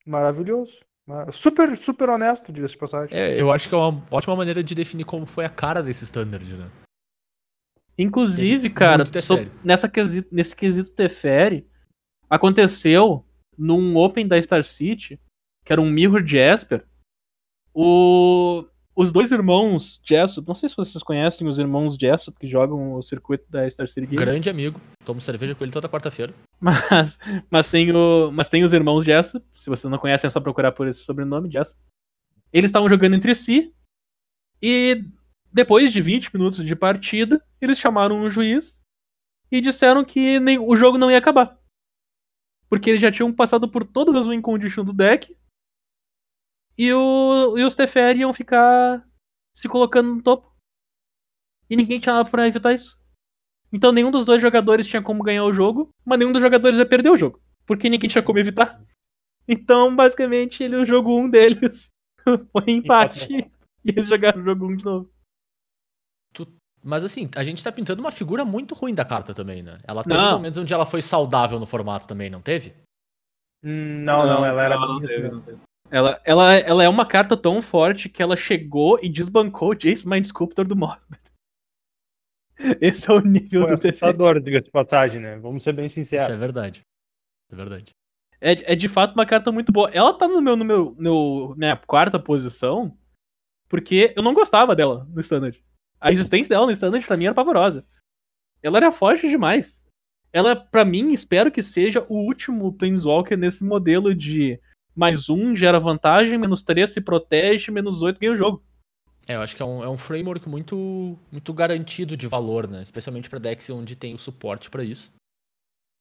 Maravilhoso. Mar- Super, super honesto, diga-se de passagem. É, eu acho que é uma ótima maneira de definir como foi a cara desse standard, né? Inclusive, cara, so- nessa quesito, nesse quesito Teferi, aconteceu num Open da Star City, que era um Mirror Jasper, o, os dois irmãos Jessup, não sei se vocês conhecem os irmãos Jessup que jogam o circuito da Star City Games, Grande amigo. Tomo cerveja com ele toda quarta-feira. mas, mas, tem o, mas tem os irmãos Jessup, se vocês não conhecem é só procurar por esse sobrenome, Jessup. Eles estavam jogando entre si e depois de 20 minutos de partida, eles chamaram um juiz e disseram que nem, o jogo não ia acabar. Porque eles já tinham passado por todas as win conditions do deck e, o, e os Teferi iam ficar se colocando no topo. E ninguém tinha nada pra evitar isso. Então nenhum dos dois jogadores tinha como ganhar o jogo, mas nenhum dos jogadores ia perder o jogo. Porque ninguém tinha como evitar. Então, basicamente, ele, o jogo 1 um deles foi empate. e eles jogaram o jogo 1 um de novo. Mas assim, a gente tá pintando uma figura muito ruim da carta também, né? Ela teve Não. momentos onde ela foi saudável no formato também, não teve? Hum, não, não, ela era não bem teve, não teve. Ela, ela, ela é uma carta tão forte que ela chegou e desbancou o Jace Mind Sculptor do Modern. Esse é o nível Foi do TF. assustador, diga-se de passagem, né? Vamos ser bem Isso sinceros. é verdade. É verdade. É, é de fato uma carta muito boa. Ela tá no meu, no meu, no, minha quarta posição porque eu não gostava dela no Standard. A existência dela no Standard pra mim era pavorosa. Ela era forte demais. Ela, pra mim, espero que seja o último Planeswalker nesse modelo de mais um gera vantagem, menos três se protege, menos oito ganha o jogo. É, eu acho que é um, é um framework muito, muito garantido de valor, né? Especialmente para decks onde tem o suporte para isso.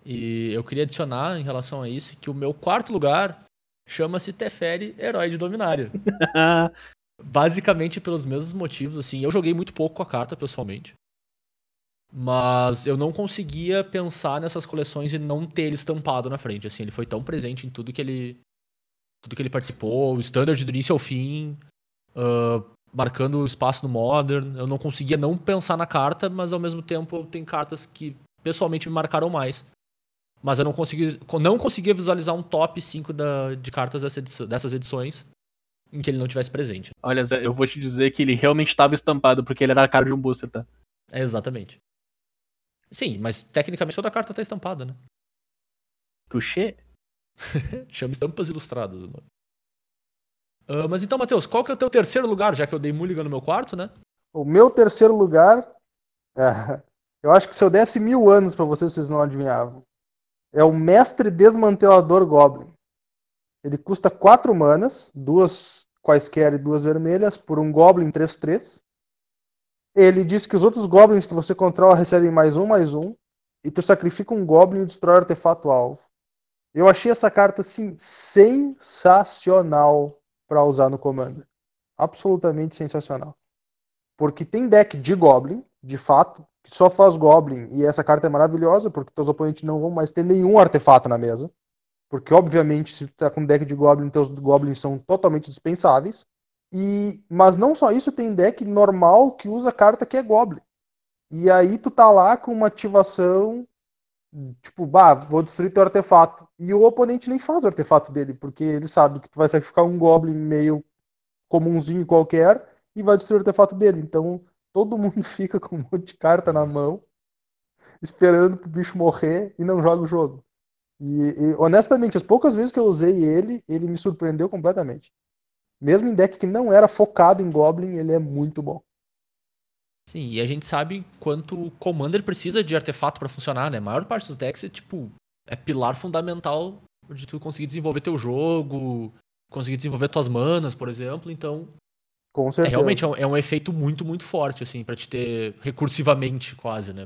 E eu queria adicionar em relação a isso que o meu quarto lugar chama-se Teferi Herói de Dominária. Basicamente pelos mesmos motivos, assim. Eu joguei muito pouco com a carta, pessoalmente. Mas eu não conseguia pensar nessas coleções e não ter ele estampado na frente. Assim, ele foi tão presente em tudo que ele. Tudo que ele participou, o standard do início ao fim. ah, marcando espaço no Modern. Eu não conseguia não pensar na carta, mas ao mesmo tempo tem cartas que pessoalmente me marcaram mais. Mas eu não consegui, não conseguia visualizar um top 5 da, de cartas dessa edição- dessas edições em que ele não tivesse presente. Olha, Zé, eu vou te dizer que ele realmente estava estampado porque ele era a cara de um booster, tá? É, exatamente. Sim, mas tecnicamente toda carta tá estampada, né? Touché? Chama estampas ilustradas, mano. Ah, mas então, Matheus, qual que é o teu terceiro lugar, já que eu dei mulligan no meu quarto, né? O meu terceiro lugar, é, eu acho que se eu desse mil anos pra vocês, vocês não adivinhavam. É o Mestre Desmantelador Goblin. Ele custa 4 manas, duas quaisquer e duas vermelhas, por um Goblin 3-3. Ele diz que os outros Goblins que você controla recebem mais um, mais um. E tu sacrifica um Goblin e destrói o artefato alvo. Eu achei essa carta, assim, sensacional pra usar no comando. Absolutamente sensacional. Porque tem deck de Goblin, de fato, que só faz Goblin, e essa carta é maravilhosa, porque teus oponentes não vão mais ter nenhum artefato na mesa. Porque, obviamente, se tu tá com deck de Goblin, teus Goblins são totalmente dispensáveis. E, mas não só isso, tem deck normal que usa carta que é Goblin. E aí tu tá lá com uma ativação, tipo, bah, vou destruir teu artefato. E o oponente nem faz o artefato dele, porque ele sabe que tu vai sacrificar um Goblin meio comunzinho qualquer e vai destruir o artefato dele. Então todo mundo fica com um monte de carta na mão, esperando pro bicho morrer e não joga o jogo. E, e, honestamente, as poucas vezes que eu usei ele, ele me surpreendeu completamente. Mesmo em deck que não era focado em Goblin, ele é muito bom. Sim, e a gente sabe quanto o Commander precisa de artefato pra funcionar, né? A maior parte dos decks é tipo. É pilar fundamental de tu conseguir desenvolver teu jogo, conseguir desenvolver tuas manas, por exemplo. Então, Com é, certeza. realmente é um, é um efeito muito, muito forte, assim, pra te ter recursivamente, quase, né?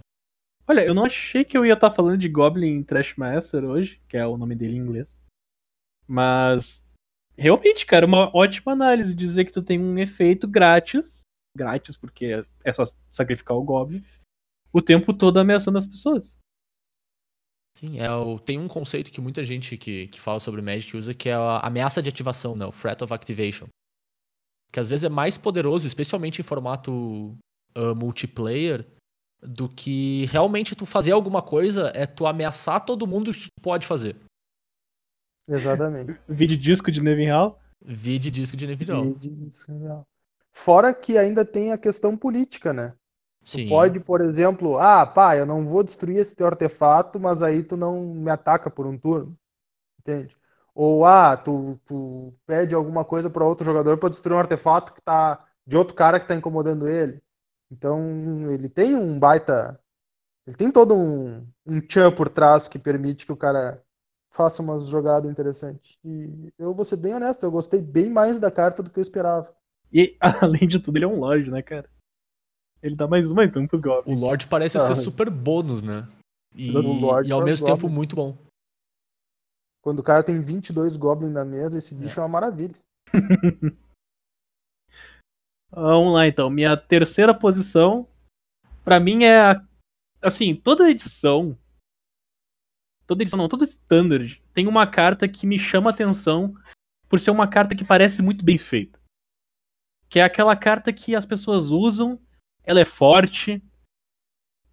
Olha, eu não achei que eu ia estar falando de Goblin Trashmaster hoje, que é o nome dele em inglês. Mas realmente, cara, uma ótima análise dizer que tu tem um efeito grátis, grátis porque é só sacrificar o Goblin, o tempo todo ameaçando as pessoas. Sim, é o, tem um conceito que muita gente que, que fala sobre Magic usa, que é a ameaça de ativação, né? O Threat of Activation. Que às vezes é mais poderoso, especialmente em formato ah, multiplayer, do que realmente tu fazer alguma coisa, é tu ameaçar todo mundo que tu pode fazer. Exatamente. Vídeo disco de Nevin Hall. Vide disco de de- Fora que ainda tem a questão política, né? Sim. Tu pode, por exemplo, ah, pá, eu não vou destruir esse teu artefato, mas aí tu não me ataca por um turno. Entende? Ou, ah, tu, tu pede alguma coisa para outro jogador para destruir um artefato que tá de outro cara que tá incomodando ele. Então, ele tem um baita. Ele tem todo um, um tchan por trás que permite que o cara faça umas jogadas interessantes. E eu vou ser bem honesto, eu gostei bem mais da carta do que eu esperava. E, além de tudo, ele é um Lorde, né, cara? Ele dá mais um, mais um pros Goblins. O Lorde parece Ah. ser super bônus, né? E, e ao pras mesmo tempo muito bom. Quando o cara tem 22 Goblins na mesa, esse bicho é, uma maravilha. Vamos lá então. Minha terceira posição, pra mim é a- assim, toda edição, toda edição não, todo standard tem uma carta que me chama atenção por ser uma carta que parece muito bem feita. Que é aquela carta que as pessoas usam, ela é forte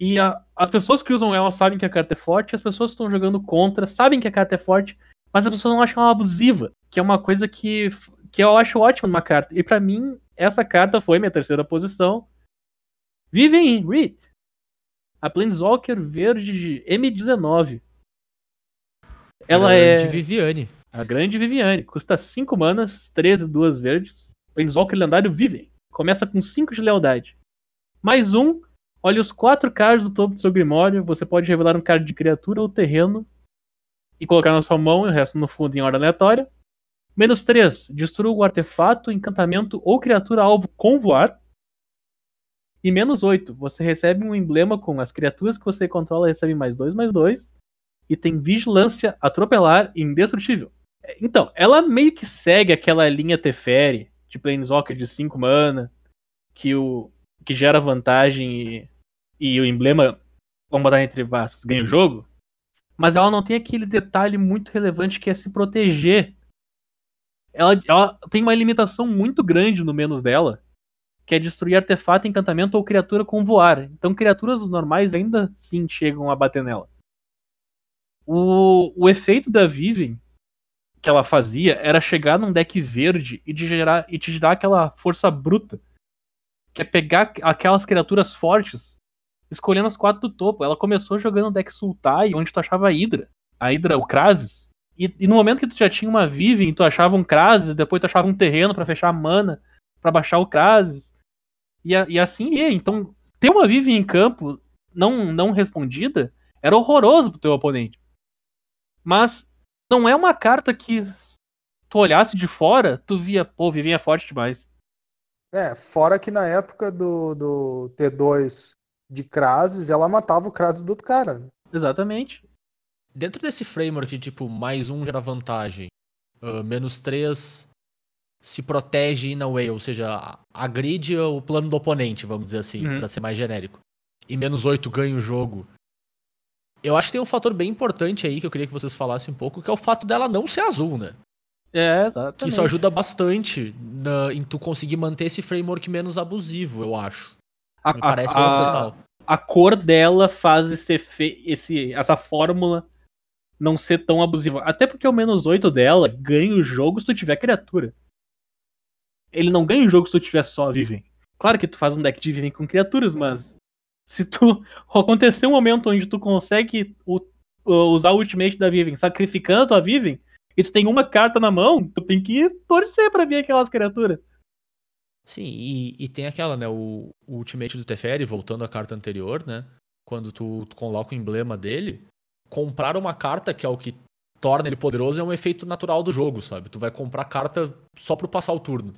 e a- as pessoas que usam ela sabem que a carta é forte, as pessoas que estão jogando contra sabem que a carta é forte, mas as pessoas não acham ela abusiva, que é uma coisa que que eu acho ótima numa carta. E pra mim, essa carta foi minha terceira posição. Vivem Reed. A Planeswalker verde de M19. Ela Grande é Viviane. a grande Viviane. Custa 5 manas, 13 duas verdes. Planeswalker lendário Vivem. Começa com 5 de lealdade. Mais um. Olha os quatro cards do topo do seu Grimório. Você pode revelar um card de criatura ou terreno e colocar na sua mão e o resto no fundo em ordem aleatória. Menos 3. Destrua o artefato, encantamento ou criatura alvo com voar. E menos 8. Você recebe um emblema com as criaturas que você controla recebem mais 2, mais 2. E tem vigilância, atropelar e indestrutível. Então, ela meio que segue aquela linha Teferi de Planeswalker de 5 mana, que, o, que gera vantagem e, e o emblema, vamos botar entre aspas, ganha o jogo. Mas ela não tem aquele detalhe muito relevante que é se proteger. Ela, ela tem uma limitação muito grande no menos dela, que é destruir artefato, encantamento ou criatura com voar. Então criaturas normais ainda sim chegam a bater nela. O, o efeito da Viven que ela fazia era chegar num deck verde e, de gerar, e te dar aquela força bruta. Que é pegar aquelas criaturas fortes, escolhendo as quatro do topo. Ela começou jogando deck Sultai, onde tu achava a Hydra. A Hydra, o Krasis. E, e no momento que tu já tinha uma Viven, tu achava um Krasis, depois tu achava um terreno pra fechar a mana, pra baixar o Krasis. E, e assim ia. Então, ter uma Viven em campo não, não respondida era horroroso pro teu oponente. Mas não é uma carta que tu olhasse de fora, tu via, pô, Viven é forte demais. É, fora que na época do, do T2 de Krasis, ela matava o Krasis do outro cara. Exatamente. Dentro desse framework de tipo, mais um gera vantagem, ah, menos três se protege in a way, ou seja, agride o plano do oponente, vamos dizer assim, Uhum. pra ser mais genérico. E menos oito ganha o jogo. Eu acho que tem um fator bem importante aí que eu queria que vocês falassem um pouco, que é o fato dela não ser azul, né? É, exatamente. Que isso ajuda bastante na- em tu conseguir manter esse framework menos abusivo, eu acho. a, Me a- parece a- sinal. a cor dela faz esse, efe- esse essa fórmula não ser tão abusiva. Até porque o menos 8 dela ganha o jogo se tu tiver criatura. Ele não ganha o jogo se tu tiver só Viven. Claro que tu faz um deck de Viven com criaturas, mas se tu acontecer um momento onde tu consegue o- o- usar o ultimate da Viven sacrificando a tua Viven e tu tem uma carta na mão, tu tem que torcer pra ver aquelas criaturas. Sim, e, e tem aquela, né? O, o ultimate do Teferi, voltando à carta anterior, né? Quando tu, tu coloca o emblema dele, comprar uma carta, que é o que torna ele poderoso, é um efeito natural do jogo, sabe? Tu vai comprar carta só pro passar o turno.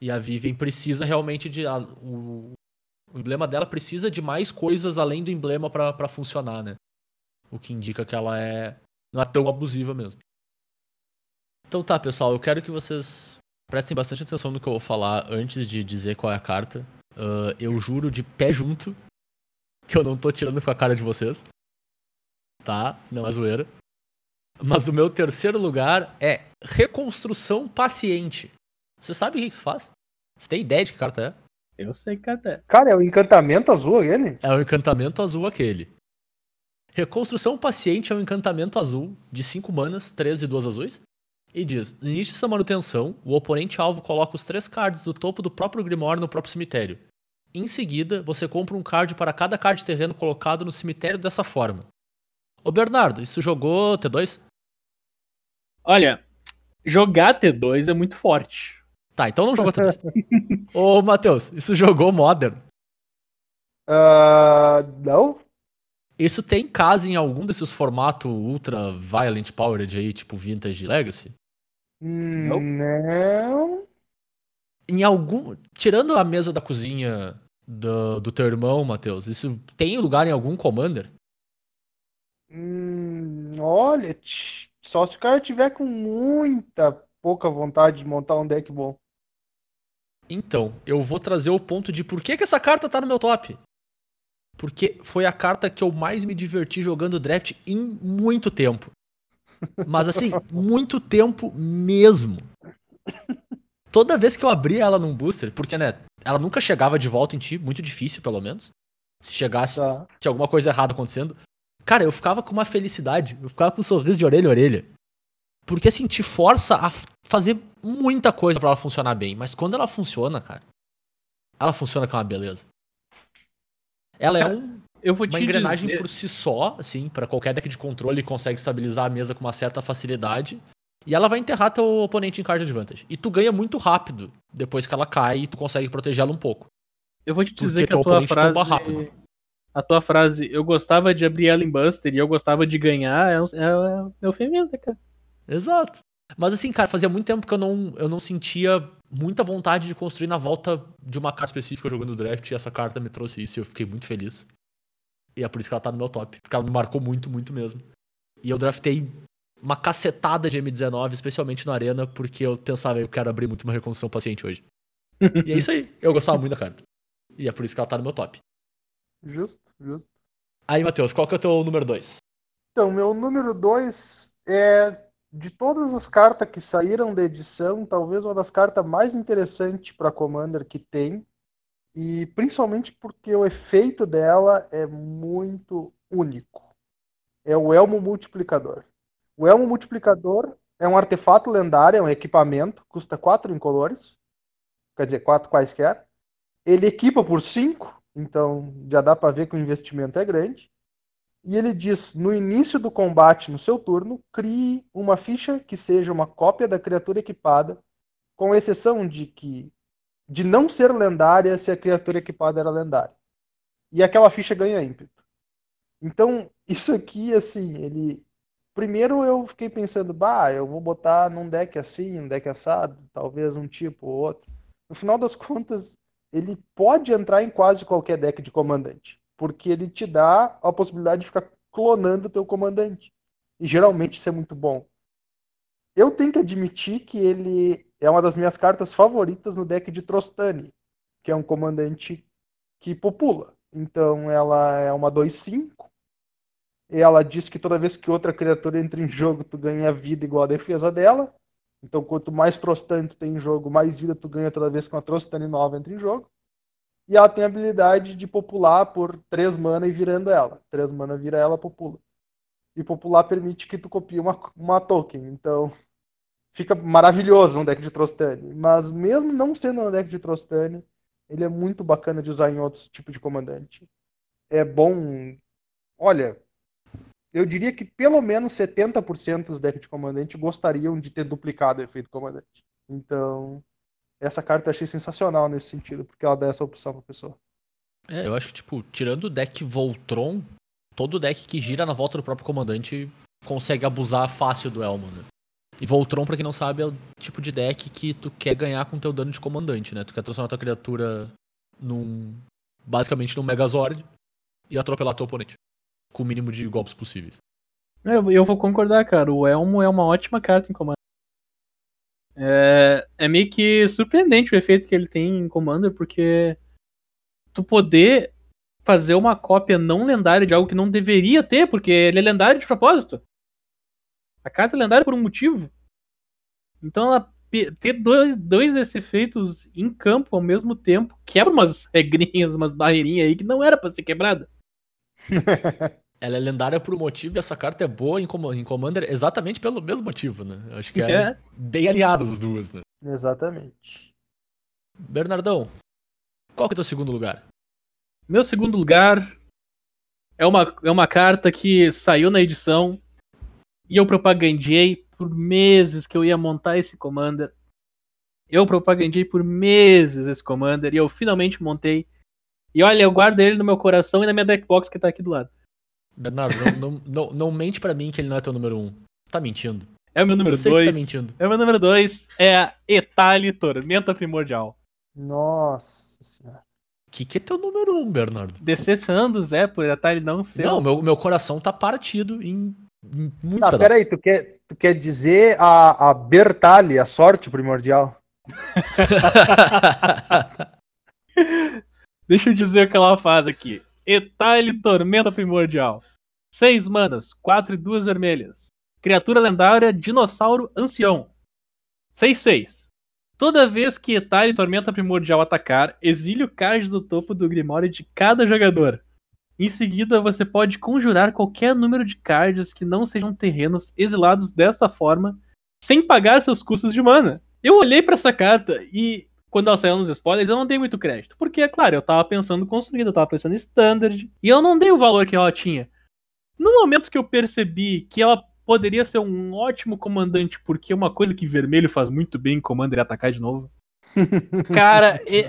E a Vivian precisa realmente de. a- o, o emblema dela precisa de mais coisas além do emblema pra funcionar, né? O que indica que ela é. Não é tão abusiva mesmo. Então tá, pessoal, eu quero que vocês prestem bastante atenção no que eu vou falar antes de dizer qual é a carta. Ah, eu juro de pé junto que eu não tô tirando com a cara de vocês. Tá? Não é zoeira. Mas o meu terceiro lugar é Reconstrução Paciente. Você sabe o que isso faz? Você tem ideia de que carta é? Eu sei que até. Cara, é o encantamento azul aquele? É o encantamento azul aquele. Reconstrução Paciente é um encantamento azul de 5 manas, 13 e 2 azuis. E diz: no início dessa manutenção, o oponente alvo coloca os três cards do topo do próprio Grimório no próprio cemitério. Em seguida, você compra um card para cada card de terreno colocado no cemitério dessa forma. Ô Bernardo, isso jogou T2? Olha, jogar T2 é muito forte. Tá, então não jogou T2. Ô Matheus, isso jogou Modern? Ah, não? Isso tem casa em algum desses formatos Ultra Violent Powered aí, tipo Vintage Legacy? Não. Não. em algum. Tirando a mesa da cozinha do, do teu irmão, Matheus, isso tem lugar em algum Commander? Hum, olha, só se o cara tiver com muita pouca vontade de montar um deck bom. Então, eu vou trazer o ponto de por que, que essa carta tá no meu top. Porque foi a carta que eu mais me diverti jogando draft em muito tempo. Mas assim, muito tempo mesmo. Toda vez que eu abria ela num booster, porque né, ela nunca chegava de volta em ti, muito difícil pelo menos. Se chegasse, Tá. tinha alguma coisa errada acontecendo. Cara, eu ficava com uma felicidade, eu ficava com um sorriso de orelha a orelha. Porque assim, te força a fazer muita coisa pra ela funcionar bem. Mas quando ela funciona, cara, ela funciona com uma beleza. Ela é um- Eu vou uma engrenagem dizer, por si só, assim, pra qualquer deck de controle consegue estabilizar a mesa com uma certa facilidade. E ela vai enterrar teu oponente em card advantage. E tu ganha muito rápido depois que ela cai e tu consegue proteger ela um pouco. eu vou te porque dizer que teu a tua oponente frase. rápido. A tua frase, eu gostava de abrir ela em Buster e eu gostava de ganhar, é, um- é, é eufemismo, cara. Exato. Mas assim, cara, fazia muito tempo que eu não, eu não sentia muita vontade de construir na volta de uma carta específica jogando draft e essa carta me trouxe isso e eu fiquei muito feliz. E é por isso que ela tá no meu top. Porque ela me marcou muito, muito mesmo. E eu draftei uma cacetada de M19, especialmente na arena, porque eu pensava, eu quero abrir muito uma reconstrução paciente hoje. e é isso aí. Eu gostava muito da carta. E é por isso que ela tá no meu top. Justo, justo. Aí, Matheus, qual que é o teu número 2? Então, meu número 2 é de todas as cartas que saíram da edição, talvez uma das cartas mais interessantes para Commander que tem. E principalmente porque o efeito dela é muito único. É o Elmo Multiplicador. O Elmo Multiplicador é um artefato lendário, é um equipamento, custa 4 incolores. Quer dizer, 4 quaisquer. Ele equipa por 5, então já dá para ver que o investimento é grande. E ele diz: no início do combate, no seu turno, crie uma ficha que seja uma cópia da criatura equipada, com exceção de que de não ser lendária se a criatura equipada era lendária. E aquela ficha ganha ímpeto. Então, isso aqui, assim, ele. Primeiro eu fiquei pensando, bah, eu vou botar num deck assim, um deck assado, talvez um tipo ou outro. No final das contas, ele pode entrar em quase qualquer deck de comandante, porque ele te dá a possibilidade de ficar clonando o teu comandante. E geralmente isso é muito bom. Eu tenho que admitir que ele é uma das minhas cartas favoritas no deck de Trostani, que é um comandante que popula. Então ela é uma 2-5. E ela diz que toda vez que outra criatura entra em jogo, tu ganha vida igual a defesa dela. Então, quanto mais Trostani tu tem em jogo, mais vida tu ganha toda vez que uma Trostani nova entra em jogo. E ela tem a habilidade de popular por 3 mana e virando ela. 3 mana vira ela, popula. E popular permite que tu copie uma, uma token. Então, fica maravilhoso um deck de Trostani. Mas mesmo não sendo um deck de Trostani, ele é muito bacana de usar em outros tipos de comandante. É bom. Olha, eu diria que pelo menos 70% dos decks de comandante gostariam de ter duplicado o efeito comandante. Então, essa carta eu achei sensacional nesse sentido, porque ela dá essa opção pra pessoa. É, eu acho que, tipo, tirando o deck Voltron, todo deck que gira na volta do próprio comandante consegue abusar fácil do Elmo, né? E Voltron, pra quem não sabe, é o tipo de deck que tu quer ganhar com teu dano de comandante, né? Tu quer transformar tua criatura num. basicamente num Megazord e atropelar teu oponente. Com o mínimo de golpes possíveis. Eu, eu vou concordar, cara. O Elmo é uma ótima carta em Commander. É, é meio que surpreendente o efeito que ele tem em Commander, porque tu poder fazer uma cópia não lendária de algo que não deveria ter, porque ele é lendário de propósito. A carta é lendária por um motivo. Então ela ter dois, dois desses efeitos em campo ao mesmo tempo quebra umas regrinhas, umas barreirinhas aí que não era pra ser quebrada. Ela é lendária por um motivo e essa carta é boa em, Com- em Commander exatamente pelo mesmo motivo, né? Acho que é, É. bem alinhadas as duas, né? Exatamente. Bernardão, qual que é o teu segundo lugar? Meu segundo lugar é uma, é uma carta que saiu na edição e eu propagandei por meses que eu ia montar esse Commander. Eu propagandei por meses esse Commander e eu finalmente montei. E olha, eu guardo ele no meu coração e na minha deckbox que tá aqui do lado. Bernardo, não, não, não, não mente pra mim que ele não é teu número um. Tá mentindo. É o meu número Eu sei que 2. você tá mentindo. É o meu número 2. É a Etali Tormenta Primordial. Nossa senhora. que, que é teu número um, Bernardo? Decepcionando o Zé por Etali não ser. Não, meu, meu coração tá partido em, em muitos Ah, peraí, tu quer, tu quer dizer a, a Bertali, a sorte primordial? Deixa eu dizer o que ela faz aqui. Etali Tormenta Primordial. 6 manas, 4 e 2 vermelhas. Criatura lendária, dinossauro ancião. 6-6. Toda vez que Etali Tormenta Primordial atacar, exile o card do topo do Grimório de cada jogador. Em seguida, você pode conjurar qualquer número de cards que não sejam terrenos exilados desta forma, sem pagar seus custos de mana. Eu olhei pra essa carta e quando ela saiu nos spoilers, eu não dei muito crédito. Porque, é claro, eu tava pensando construído, eu tava pensando em standard, e eu não dei o valor que ela tinha. No momento que eu percebi que ela poderia ser um ótimo comandante, porque uma coisa que vermelho faz muito bem em Commander é atacar de novo. Cara, e-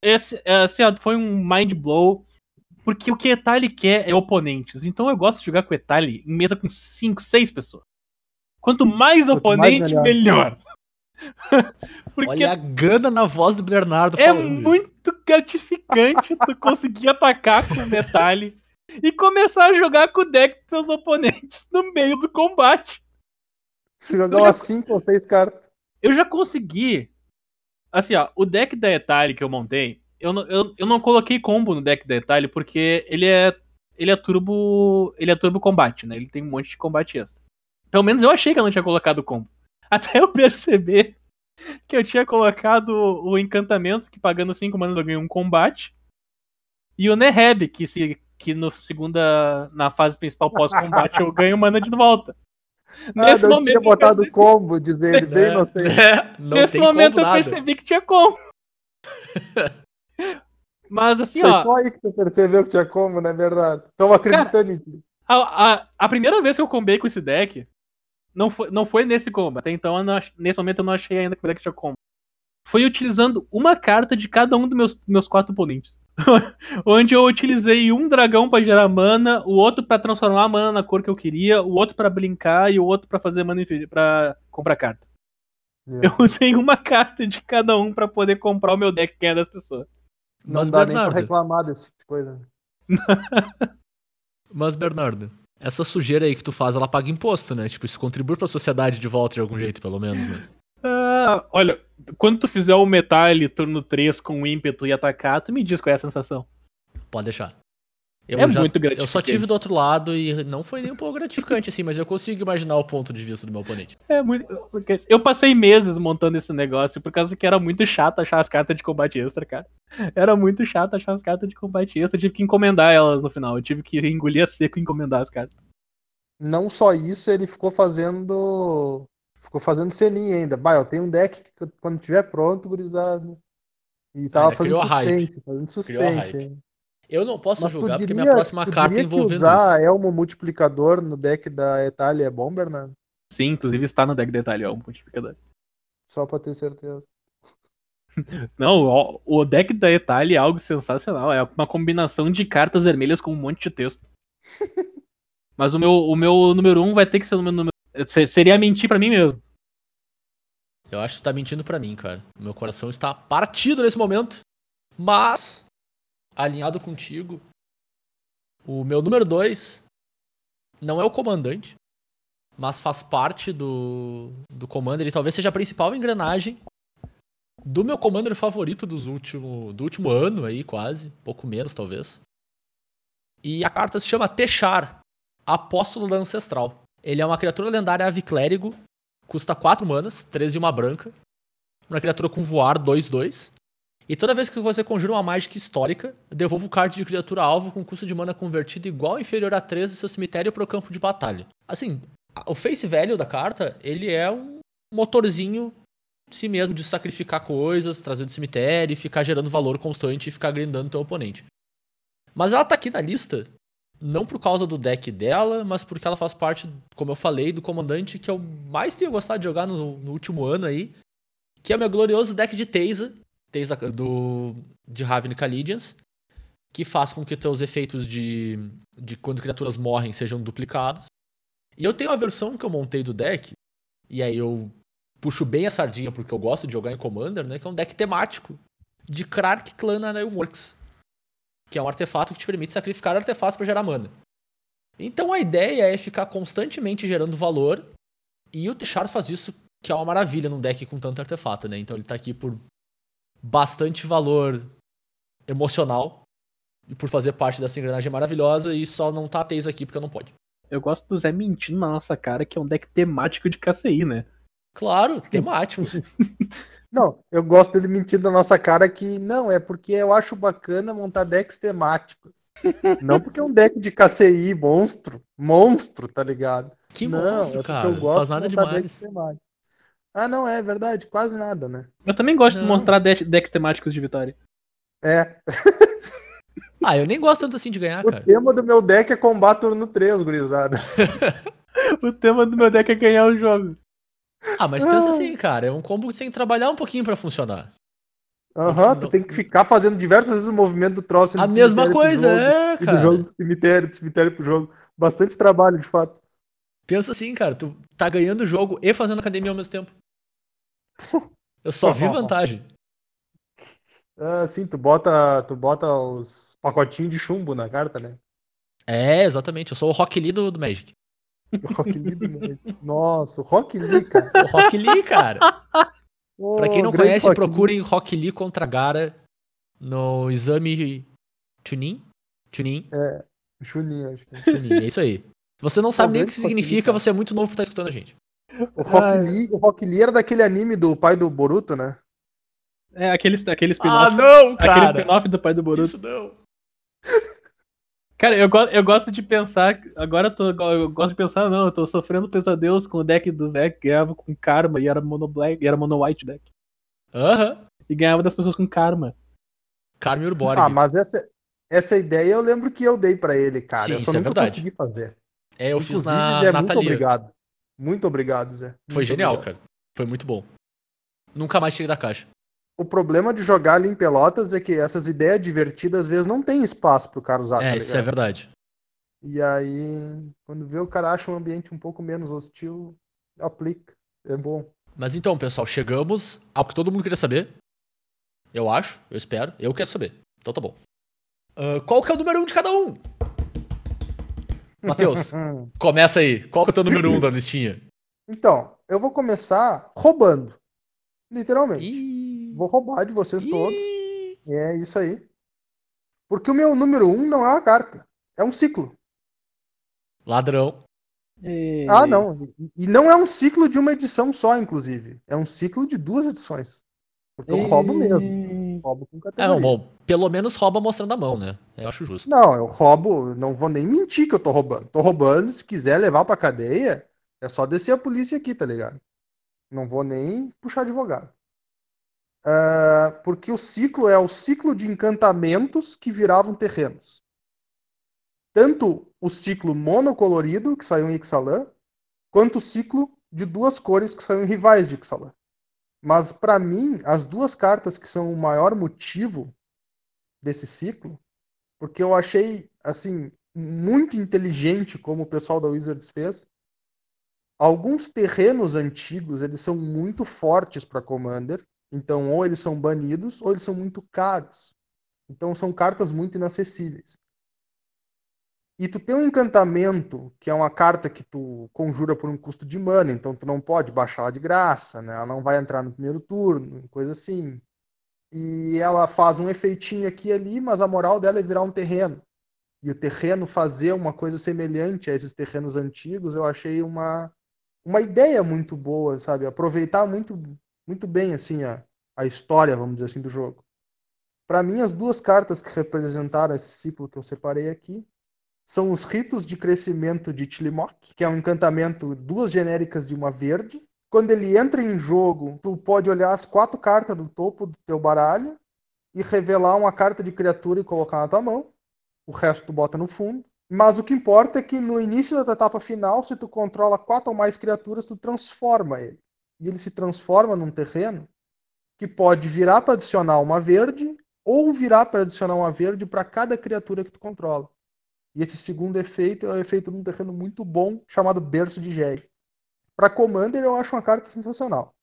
esse, assim, ó, foi um mind blow. Porque o que Etali quer é oponentes. Então eu gosto de jogar com Etali em mesa com 5, 6 pessoas. Quanto mais Quanto mais, oponente, melhor. melhor. porque Olha a gana na voz do Bernardo é falando isso. muito gratificante tu conseguir atacar com o Metali e começar a jogar com o deck dos seus oponentes no meio do combate. Jogar umas 5 ou 6 cartas. Eu já consegui. Assim, ó, o deck da Etali que eu montei, eu não, eu, eu não coloquei combo no deck da Etali porque ele é. Ele é turbo. Ele é turbo combate, né? Ele tem um monte de combate extra. Pelo menos eu achei que eu não tinha colocado combo. Até eu perceber que eu tinha colocado o encantamento, que pagando 5 manas eu ganhei um combate. E o Neheb, que, se, que no segunda. Na fase principal pós-combate eu ganho mana de volta. Ah, eu tinha eu botado percebi- combo, dizer ele bem É, inocente. é, não Nesse tem momento eu nada. percebi que tinha como. Mas assim, Foi ó, só aí que tu percebeu que tinha como, não é verdade? Estão acreditando em ti. a, a, a primeira vez que eu combei com esse deck, não foi, não foi nesse combo. Até então, não nesse momento eu não achei ainda que o deck tinha combo. Foi utilizando uma carta de cada um dos meus, meus quatro oponentes. Onde eu utilizei um dragão pra gerar mana, o outro pra transformar a mana na cor que eu queria, o outro pra brincar e o outro pra fazer mana pra comprar carta. Eu usei uma carta de cada um pra poder comprar o meu deck que é das pessoas. Não Mas, dá nem Bernardo, pra reclamar desse tipo de coisa. mas, Bernardo, essa sujeira aí que tu faz, ela paga imposto, né? Tipo, isso contribui pra sociedade de volta de algum jeito, pelo menos, né? Ah, olha, quando tu fizer o Metal turno 3 com ímpeto e atacar, tu me diz qual é a sensação. Pode deixar. Eu, É já- muito eu só gratificante. tive do outro lado e não foi nem um pouco gratificante, assim, mas eu consigo imaginar o ponto de vista do meu oponente. É muito. porque Eu passei meses montando esse negócio por causa que era muito chato achar as cartas de combate extra, cara. Era muito chato achar as cartas de combate extra. Eu tive que encomendar elas no final. Eu tive que engolir a seco e encomendar as cartas. Não só isso, ele ficou fazendo. Ficou fazendo ceninha ainda. Bah, eu tenho um deck que quando tiver pronto, gurizada. E tava fazendo suspense, fazendo Criou a suspense. Eu não posso Mas julgar porque diria- minha próxima carta envolvendo que usar isso. Elmo multiplicador no deck da Etália é bom, Bernardo? Sim, inclusive está no deck detalhe, ó, um multiplicador. Só pra ter certeza. Não, o deck da Etalha é algo sensacional. É uma combinação de cartas vermelhas com um monte de texto. Mas o meu, o meu número 1 um vai ter que ser o meu número. se- Seria mentir pra mim mesmo. Eu acho que você tá mentindo pra mim, cara. Meu coração está partido nesse momento. Mas, alinhado contigo, o meu número 2 não é o comandante, mas faz parte do, do Commander e talvez seja a principal engrenagem do meu Commander favorito dos último, do último ano aí, quase. Pouco menos, talvez. E a carta se chama Techar, Apóstolo da Ancestral. Ele é uma criatura lendária ave clérigo custa 4 manas, 13 e uma branca. Uma criatura com voar 2-2. E toda vez que você conjura uma mágica histórica, devolva o card de criatura alvo com custo de mana convertido igual ou inferior a 3 do seu cemitério para o campo de batalha. Assim, o face value da carta, ele é um motorzinho si mesmo de sacrificar coisas, trazer do cemitério e ficar gerando valor constante e ficar grindando teu oponente. Mas ela tá aqui na lista não por causa do deck dela, mas porque ela faz parte, como eu falei, do comandante que eu mais tenho gostado de jogar no, no último ano aí, que é o meu glorioso deck de Teysa, Teysa do, de Ravnica Legions, que faz com que teus efeitos de, de quando criaturas morrem sejam duplicados. E eu tenho a versão que eu montei do deck, e aí eu puxo bem a sardinha porque eu gosto de jogar em Commander, né, que é um deck temático de Krark Clan Ironworks. que é um artefato que te permite sacrificar artefatos para gerar mana. Então a ideia é ficar constantemente gerando valor, e o Techar faz isso, que é uma maravilha num deck com tanto artefato, né? Então ele tá aqui por bastante valor emocional e por fazer parte dessa engrenagem maravilhosa e só não tá Teis aqui porque não pode. Eu gosto do Zé mentindo na nossa cara que é um deck temático de KCI, né? Claro, temático. Não, eu gosto dele mentindo na nossa cara que não, é porque eu acho bacana montar decks temáticos. não porque é um deck de KCI monstro, monstro, tá ligado? Que não, monstro, é cara. eu Não gosto faz de nada montar demais. decks temáticos. Ah, não, é verdade, quase nada, né? Eu também gosto Não. de mostrar de- decks temáticos de vitória. É, Ah, eu nem gosto tanto assim de ganhar, o cara. tema do meu deck é combate turno 3, gurizada. O tema do meu deck é ganhar o jogo. Ah, mas pensa assim, cara, é um combo que você tem que trabalhar um pouquinho pra funcionar. Aham, Não. tu tem que ficar fazendo diversas vezes o movimento do troço. A do mesma coisa, jogo, é, e do cara. jogo do cemitério, do cemitério pro jogo. Bastante trabalho, de fato. Pensa assim, cara, tu tá ganhando o jogo e fazendo academia ao mesmo tempo. Eu só vi vantagem. Ah, sim, tu bota, tu bota os pacotinhos de chumbo na carta, né? É, exatamente. Eu sou o Rock Lee do, do Magic. O Rock Lee do Magic. Nossa, o Rock Lee, cara. O Rock Lee, cara. Ô, Pra quem não conhece, Rock Lee. procurem Rock Lee contra Gara no exame Chunin. Chunin, Juninho, acho que. é. Chunin, é isso aí. Se você não sabe nem o que Lee, significa, cara. você é muito novo pra estar escutando a gente. O Rock, Ai. Lee, o Rock Lee era daquele anime do pai do Boruto, né? É aquele, aquele Ah, spin-off. não, aquele cara. spin-off do pai do Boruto. Isso não. Cara, eu, go eu gosto de pensar. Agora eu, tô, eu gosto de pensar, não, eu tô sofrendo pesadelos com o deck do Zé que ganhava com Karma e era mono black, e era mono white deck. Aham. E ganhava das pessoas com Karma. Carmen Urborg. Ah, mas essa, essa ideia eu lembro que eu dei pra ele, cara. Sim, eu isso só é nunca verdade. consegui fazer. É, eu fiz Inclusive, na Zé, muito Natalia. obrigado. Muito obrigado, Zé. Foi Muito genial, obrigado. cara. Foi muito bom. Nunca mais tirei da caixa. O problema de jogar ali em Pelotas é que essas ideias divertidas às vezes não tem espaço pro cara usar. é, tá isso é verdade. E aí, quando vê o cara acha um ambiente um pouco menos hostil, aplica. É bom. Mas então, pessoal, chegamos ao que todo mundo queria saber. Eu acho, eu espero. Eu quero saber. Então tá bom. Ah, qual que é o número um de cada um? Matheus, Hum. começa aí. Qual que é o teu número um da listinha? Então, eu vou começar roubando. Literalmente. Ih, Vou roubar de vocês todos. ih. É isso aí. Porque o meu número um não é uma carta. É um ciclo. Ladrão. E- Ah, não. E não é um ciclo de uma edição só, inclusive. É um ciclo de duas edições. Porque eu roubo mesmo. Roubo com É, categoria. bom, pelo menos rouba mostrando a mão, né? Eu acho justo. Não, eu roubo, não vou nem mentir que eu tô roubando. Tô roubando, se quiser levar pra cadeia, é só descer a polícia aqui, tá ligado? Não vou nem puxar advogado. Ah, porque o ciclo é o ciclo de encantamentos que viravam terrenos. Tanto o ciclo monocolorido, que saiu em Ixalan, quanto o ciclo de duas cores que saiu em rivais de Ixalan. Mas pra mim, as duas cartas que são o maior motivo desse ciclo porque eu achei assim muito inteligente como o pessoal da Wizards fez. Alguns terrenos antigos eles são muito fortes para Commander, então ou eles são banidos ou eles são muito caros. Então são cartas muito inacessíveis. E tu tem um encantamento, que é uma carta que tu conjura por um custo de mana, então tu não pode baixar ela de graça, né? Ela não vai entrar no primeiro turno, coisa assim e ela faz um efeitinho aqui e ali, mas a moral dela é virar um terreno. E o terreno fazer uma coisa semelhante a esses terrenos antigos, eu achei uma, uma ideia muito boa, sabe? Aproveitar muito, muito bem assim a, a história, vamos dizer assim, do jogo. Para mim, as duas cartas que representaram esse ciclo que eu separei aqui são os ritos de crescimento de Tilimok, que é um encantamento, duas genéricas de uma verde, quando ele entra em jogo, tu pode olhar as quatro cartas do topo do teu baralho e revelar uma carta de criatura e colocar na tua mão. O resto tu bota no fundo. Mas o que importa é que no início da tua etapa final, se tu controla quatro ou mais criaturas, tu transforma ele. E ele se transforma num terreno que pode virar para adicionar uma verde ou virar para adicionar uma verde para cada criatura que tu controla. E esse segundo efeito é o efeito de um terreno muito bom chamado Berço de Géi. Para Commander, eu acho uma carta sensacional.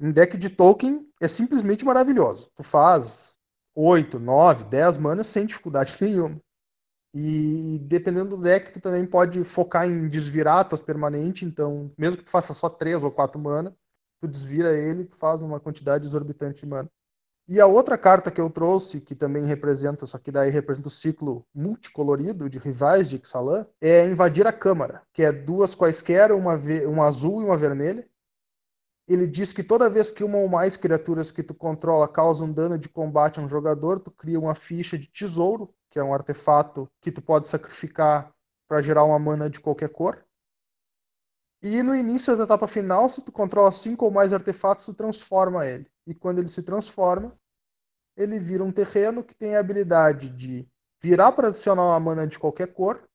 Em deck de token, é simplesmente maravilhoso. Tu faz 8, 9, 10 manas sem dificuldade nenhuma. E dependendo do deck, tu também pode focar em desvirar tuas permanentes, então, mesmo que tu faça só 3 ou 4 mana, tu desvira ele tu faz uma quantidade exorbitante de mana. E a outra carta que eu trouxe, que também representa, só que daí representa o ciclo multicolorido de rivais de Ixalan, é Invadir a Câmara, que é duas quaisquer, uma, uma azul e uma vermelha. Ele diz que toda vez que uma ou mais criaturas que tu controla causam dano de combate a um jogador, tu cria uma ficha de tesouro, que é um artefato que tu pode sacrificar para gerar uma mana de qualquer cor. E no início da etapa final, se tu controla cinco ou mais artefatos, tu transforma ele. E quando ele se transforma, ele vira um terreno que tem a habilidade de virar para adicionar uma mana de qualquer cor,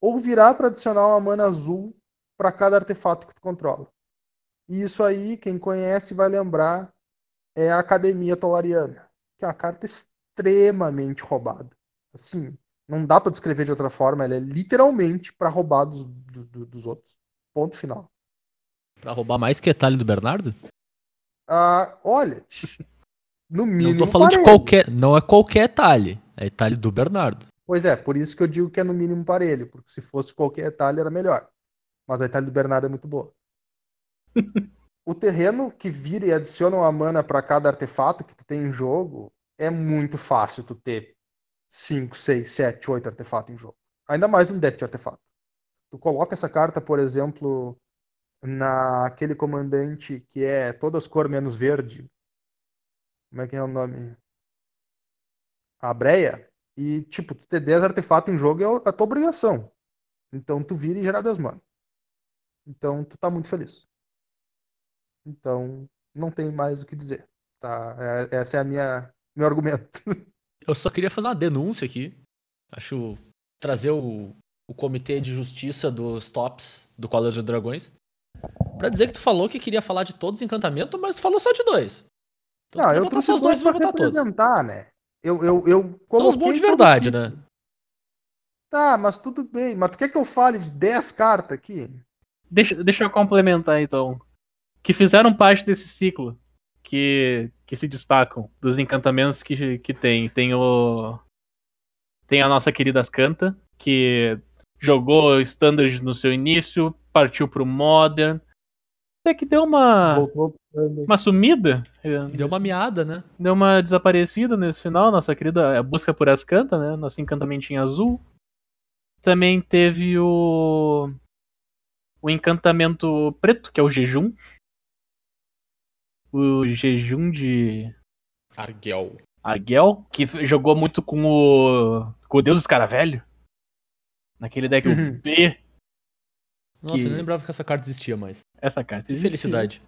ou virar para adicionar uma mana azul para cada artefato que tu controla. E isso aí, quem conhece vai lembrar, é a Academia Tolariana, que é uma carta extremamente roubada. Assim, não dá para descrever de outra forma, ela é literalmente para roubar dos, do- do- dos outros. Ponto final. Pra roubar mais que Etalhe do Bernardo? Ah, olha, no mínimo. Não tô falando de qualquer. Não é qualquer Etalhe. É Etalhe do Bernardo. Pois é, por isso que eu digo que é no mínimo parelho, porque se fosse qualquer Itália era melhor. Mas a Itália do Bernardo é muito boa. o terreno que vira e adiciona uma mana para cada artefato que tu tem em jogo é muito fácil tu ter 5, 6, 7, 8 artefatos em jogo. Ainda mais num deck de artefato. Tu coloca essa carta, por exemplo, naquele comandante que é todas cor menos verde. Como é que é o nome? A Breia. E, tipo, tu ter 10 artefatos em jogo é a tua obrigação. Então tu vira e gera 10 mana. Então tu tá muito feliz. Então não tem mais o que dizer. Tá? É- Essa é a minha meu argumento. Eu só queria fazer uma denúncia aqui. Acho trazer o, o comitê de justiça dos tops do Colégio de Dragões. Pra dizer que tu falou que queria falar de todos os encantamentos, mas tu falou só de dois. Então, Não, eu botar trouxe só os dois, dois pra botar todos. né? Eu, eu, eu São os bons de verdade, né? Tá, mas tudo bem. Mas tu quer que eu fale de 10 cartas aqui? Deixa, deixa eu complementar então. Que fizeram parte desse ciclo. Que, que se destacam dos encantamentos que, que tem. Tem o. Tem a nossa querida Ascanta, que jogou Standard no seu início, partiu pro Modern. Até que deu uma, Voltou. uma sumida. Deu uma miada, né? Deu uma desaparecida nesse final, nossa querida busca por Ascanta, né? Nosso encantamentinho azul. Também teve o. O encantamento preto, que é o jejum. O jejum de Argel. Arguel, que jogou muito com o. com o Deus Escaravelho. Naquele deck o B. Nossa, Que- eu nem lembrava que essa carta existia mais. Essa carta. Que existe. felicidade.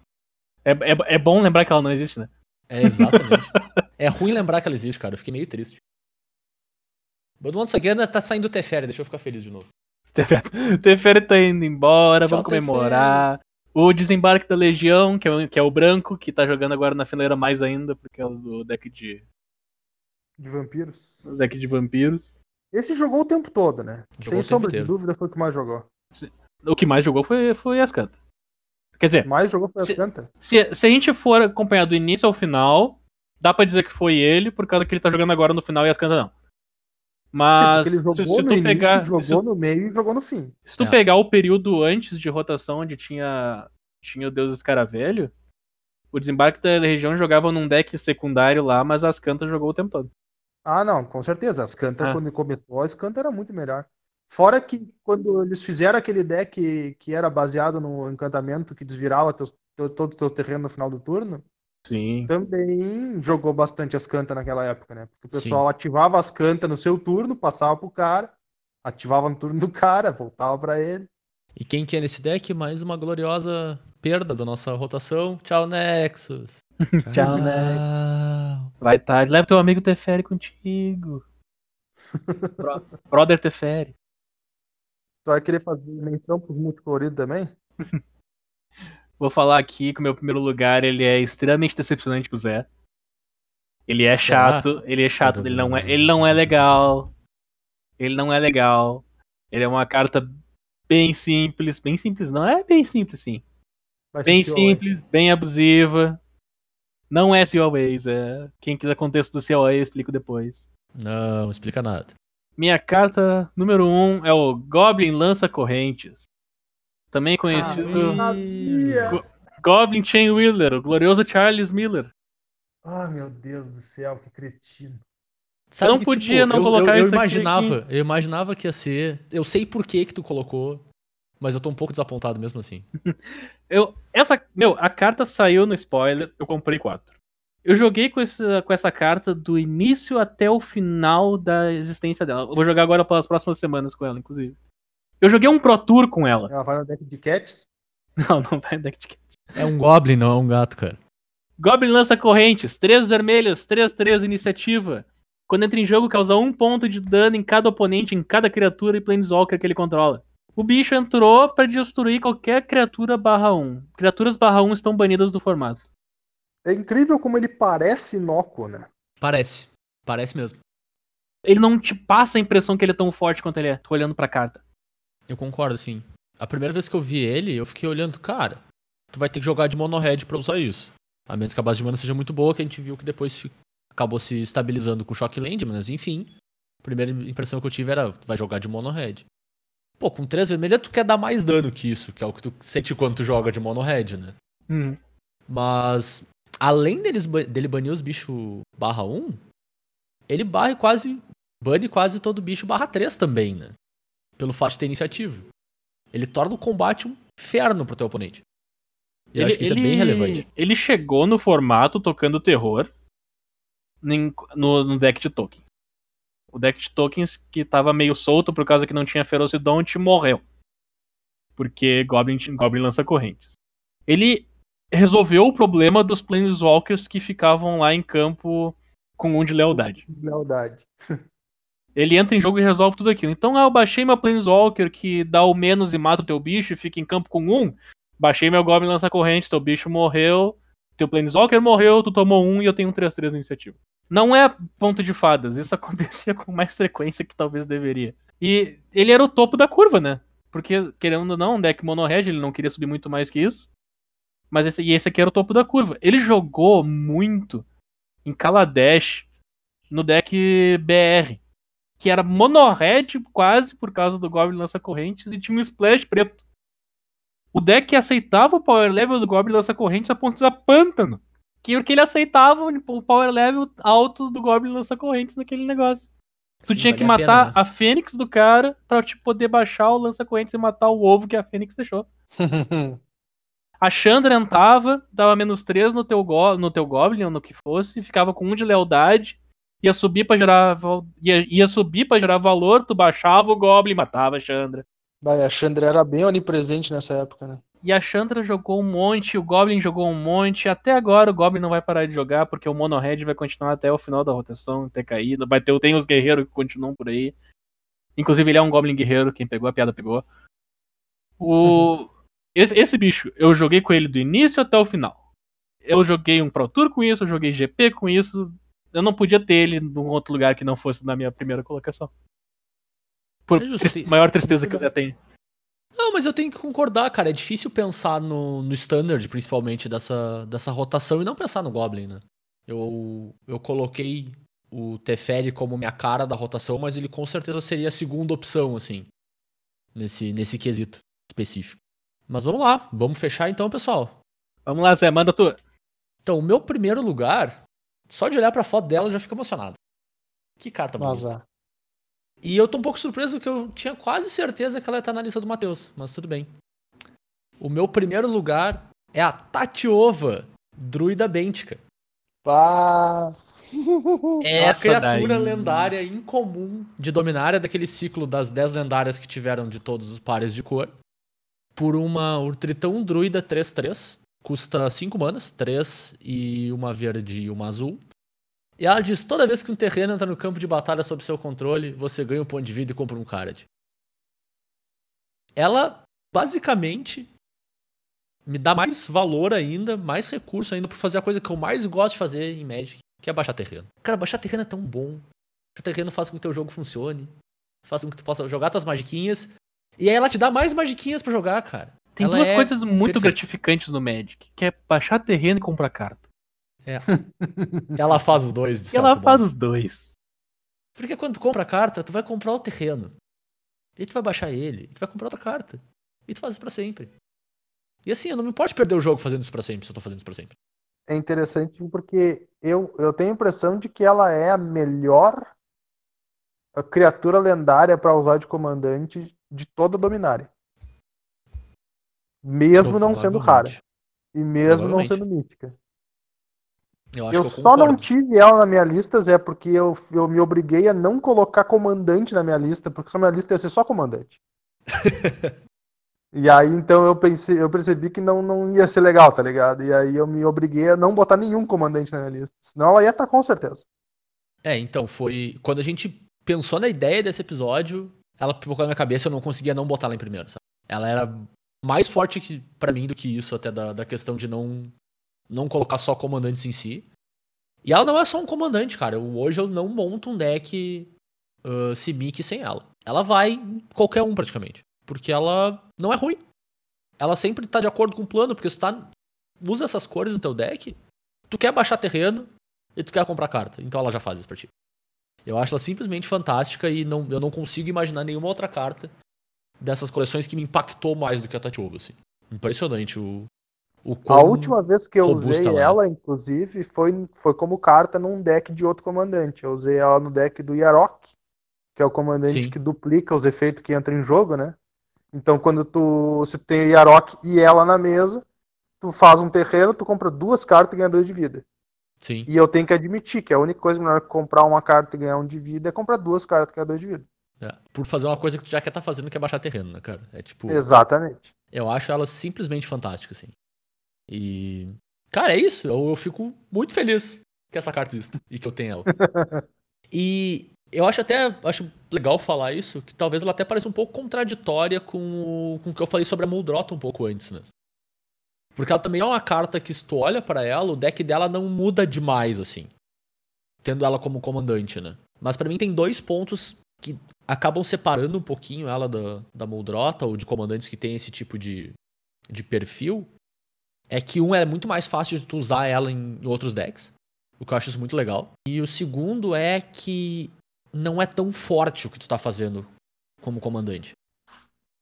É, é, é bom lembrar que ela não existe, né? É, exatamente. é ruim lembrar que ela existe, cara. Eu fiquei meio triste. But once again, tá saindo o Teferi, deixa eu ficar feliz de novo. Teferi- Teferi tá indo embora, Tchau, vamos comemorar. O desembarque da Legião, que é, o, que é o branco, que tá jogando agora na fileira mais ainda, porque é o do deck de, De vampiros. do deck de vampiros. Esse jogou o tempo todo, né? Jogou Sem o sombra de dúvida foi o que mais jogou. O que mais jogou foi, foi Ascanta. Quer dizer, Mais jogou foi a Se- Ascanta. se, se a gente for acompanhar do início ao final, dá pra dizer que foi ele, por causa que ele tá jogando agora no final e Ascanta não. Mas Porque ele jogou se, se no tu início, pegar. jogou Se, no meio e jogou no fim. se tu É. pegar o período antes de rotação, onde tinha, tinha o Deus Escaravelho, o desembarque da região jogava num deck secundário lá, mas Ascanta jogou o tempo todo. Ah, não, com certeza. As Ascanta, Ah. quando começou, a Ascanta era muito melhor. Fora que quando eles fizeram aquele deck que era baseado no encantamento que desvirava teus, teu- todo o teu terreno no final do turno, Sim. também jogou bastante Ascanta naquela época, né? Porque o Sim. pessoal ativava Ascanta no seu turno, passava pro cara, ativava no turno do cara, voltava pra ele. E quem que é nesse deck? Mais uma gloriosa perda da nossa rotação. Tchau, Nexus. Tchau, Nexus. Vai tarde. Leva teu amigo Teferi contigo. Bro- Brother Teferi. Tu vai querer fazer menção pros multicoloridos também? Vou falar aqui que o meu primeiro lugar ele é extremamente decepcionante pro Zé. Ele é chato, ele é chato, ele não é, ele não é legal. Ele não é legal. Ele é uma carta bem simples, bem simples, não é bem simples sim. Vai Bem simples, bem abusiva. Não é COAs, é. Quem quiser contexto do COA, eu explico depois. Não, não explica nada. Minha carta número 1 um é o Goblin Lança Correntes. Também conhecido Sabia! Goblin Chain Wheeler, o glorioso Charles Miller. Ah, meu Deus do céu, que cretino. Sabe não que, podia não eu, colocar eu, eu isso aqui, imaginava, eu imaginava que ia ser. Eu sei por que que tu colocou, mas eu tô um pouco desapontado mesmo assim. Eu, essa, meu, a carta saiu no spoiler, eu comprei quatro. Eu joguei com essa, com essa carta do início até o final da existência dela. Eu vou jogar agora pelas próximas semanas com ela, inclusive. Eu joguei um Pro Tour com ela. Ela vai no deck de cats? Não, não vai no deck de cartas. É um Goblin, não é um gato, cara. Goblin lança correntes, três vermelhas, 3-3 iniciativa. Quando entra em jogo, causa um ponto de dano em cada oponente, em cada criatura e planeswalker que ele controla. O bicho entrou pra destruir qualquer criatura barra 1. Criaturas barra 1 estão banidas do formato. É incrível como ele parece inócuo, né? Parece. Parece mesmo. Ele não te passa a impressão que ele é tão forte quanto ele é, tô olhando pra carta. Eu concordo, sim. A primeira vez que eu vi ele, eu fiquei olhando, cara, tu vai ter que jogar de mono red pra usar isso. A menos que a base de mana seja muito boa, que a gente viu que depois acabou se estabilizando com Shockland, mas enfim. A primeira impressão que eu tive era, tu vai jogar de mono red. Pô, com três vermelhas tu quer dar mais dano que isso, que é o que tu sente quando tu joga de mono red, né? Hum. Mas, além deles, dele banir os bichos barra 1, ele barre quase. bane quase todo bicho barra 3 também, né? Pelo fato de ter iniciativa. Ele torna o combate um inferno pro teu oponente. E eu acho que isso é bem relevante. Ele chegou no formato tocando terror no, no deck de tokens. O deck de tokens que tava meio solto por causa que não tinha Ferocidonte morreu. Porque Goblin, Goblin lança correntes. Ele resolveu o problema dos Planeswalkers que ficavam lá em campo com um de lealdade. Lealdade. Ele entra em jogo e resolve tudo aquilo. Então, ah, eu baixei meu Planeswalker que dá o menos e mata o teu bicho e fica em campo com um. Baixei meu Goblin lança corrente, teu bicho morreu, teu Planeswalker morreu, tu tomou um e eu tenho um 3-3 na iniciativa. Não é ponto de fadas, isso acontecia com mais frequência que talvez deveria. E ele era o topo da curva, né? Porque, querendo ou não, um deck mono-red, ele não queria subir muito mais que isso. Mas esse, e esse aqui era o topo da curva. Ele jogou muito em Kaladesh, no deck BR que era mono-red quase por causa do Goblin lança-correntes e tinha um splash preto. O deck aceitava o power level do Goblin lança-correntes a ponto de usar pântano. Que porque ele aceitava o power level alto do Goblin lança-correntes naquele negócio. Tu Sim, tinha que vale a matar pena, né? a Fênix do cara pra te poder baixar o lança-correntes e matar o ovo que a Fênix deixou. A Chandra entrava, dava menos 3 no teu, go no teu Goblin, ou no que fosse, ficava com 1 de lealdade, ia subir pra gerar, ia, ia subir pra gerar valor, tu baixava o Goblin, matava a Chandra. Vai, a Chandra era bem onipresente nessa época, né? E a Chandra jogou um monte, o Goblin jogou um monte. Até agora o Goblin não vai parar de jogar, porque o Mono Red vai continuar até o final da rotação, até caído. Vai ter, tem os guerreiros que continuam por aí. Inclusive, ele é um Goblin guerreiro, quem pegou a piada pegou. O. Esse, esse bicho, eu joguei com ele do início até o final. Eu joguei um Pro Tour com isso, eu joguei GP com isso. Eu não podia ter ele num outro lugar que não fosse na minha primeira colocação. Por É maior tristeza que eu já tenho. Não, mas eu tenho que concordar, cara. É difícil pensar no, no standard, principalmente, dessa, dessa rotação e não pensar no Goblin, né? Eu, eu coloquei o Teferi como minha cara da rotação, mas ele com certeza seria a segunda opção, assim, nesse, nesse quesito específico. Mas vamos lá, vamos fechar então, pessoal. Vamos lá, Zé, manda tu. Então, o meu primeiro lugar, só de olhar pra foto dela eu já fico emocionado. Que carta bonita. Azar. E eu tô um pouco surpreso que eu tinha quase certeza que ela ia estar na lista do Matheus, mas tudo bem. O meu primeiro lugar é a Tatiova, druida bêntica. Pá. É uma Essa criatura daí. lendária incomum de dominária daquele ciclo das 10 lendárias que tiveram de todos os pares de cor. Por uma Urtritão druida 3-3. Custa 5 manas, 3 e uma verde e uma azul. E ela diz: toda vez que um terreno entra no campo de batalha sob seu controle, você ganha um ponto de vida e compra um card. Ela, basicamente, me dá mais valor ainda, mais recurso ainda pra fazer a coisa que eu mais gosto de fazer em Magic, que é baixar terreno. Cara, baixar terreno é tão bom. Baixar terreno faz com que o teu jogo funcione. Faz com que tu possa jogar tuas magiquinhas. E aí ela te dá mais magiquinhas pra jogar, cara. Tem Ela duas é coisas muito perfeita. gratificantes no Magic, que é baixar terreno e comprar carta. Ela faz os dois. De E ela faz modo. os dois. Porque quando tu compra a carta, tu vai comprar o terreno. E tu vai baixar ele. E tu vai comprar outra carta. E tu faz isso pra sempre. E assim, eu não me importo de perder o jogo fazendo isso pra sempre, se eu tô fazendo isso pra sempre. É interessante porque eu, eu tenho a impressão de que ela é a melhor a criatura lendária para usar de comandante de toda a Dominária. Mesmo não sendo rara. E mesmo não sendo mítica. Eu Eu, eu só não concordo. tive ela na minha lista, Zé, porque eu, eu me obriguei a não colocar comandante na minha lista, porque senão minha lista ia ser só comandante. e aí então eu pensei, eu percebi que não, não ia ser legal, tá ligado? E aí eu me obriguei a não botar nenhum comandante na minha lista. Senão ela ia estar com certeza. É, então, foi. Quando a gente pensou na ideia desse episódio, ela pipocou na minha cabeça eu não conseguia não botar ela em primeiro, sabe? Ela era mais forte que, pra mim do que isso, até da, da questão de não, não colocar só comandantes em si. E ela não é só um comandante, cara. Eu- hoje eu não monto um deck uh, Simic sem ela. Ela vai em qualquer um, praticamente. Porque ela não é ruim. Ela sempre tá de acordo com o plano, porque tu tá, usa essas cores no teu deck, tu quer baixar terreno e tu quer comprar carta. Então ela já faz isso pra ti. Eu acho ela simplesmente fantástica e não, eu não consigo imaginar nenhuma outra carta dessas coleções que me impactou mais do que a Tatiova, assim. Impressionante o, o A última vez que eu usei ela é. ela, inclusive, foi, foi como carta num deck de outro comandante. Eu usei ela no deck do Yarok, que é o comandante Sim. que duplica os efeitos que entram em jogo, né? Então, quando tu, se tem o Yarok e ela na mesa, tu faz um terreno, tu compra duas cartas e ganha dois de vida. Sim. E eu tenho que admitir que a única coisa melhor que comprar uma carta e ganhar um de vida é comprar duas cartas e ganhar dois de vida. É, por fazer uma coisa que tu já quer tá fazendo, que é baixar terreno, né, cara? É tipo. Exatamente. Eu acho ela simplesmente fantástica, assim. E. Cara, é isso. Eu, eu fico muito feliz que essa carta exista e que eu tenho ela. e eu acho até acho legal falar isso, que talvez ela até pareça um pouco contraditória com o, com o que eu falei sobre a Muldrota um pouco antes, né? Porque ela também é uma carta que, se tu olha pra ela, o deck dela não muda demais, assim. Tendo ela como comandante, né? Mas pra mim tem dois pontos que acabam separando um pouquinho ela da, da Muldrota, ou de comandantes que tem esse tipo de, de perfil. É que um é muito mais fácil de tu usar ela em outros decks. O que eu acho isso muito legal. E o segundo é que não é tão forte o que tu tá fazendo como comandante.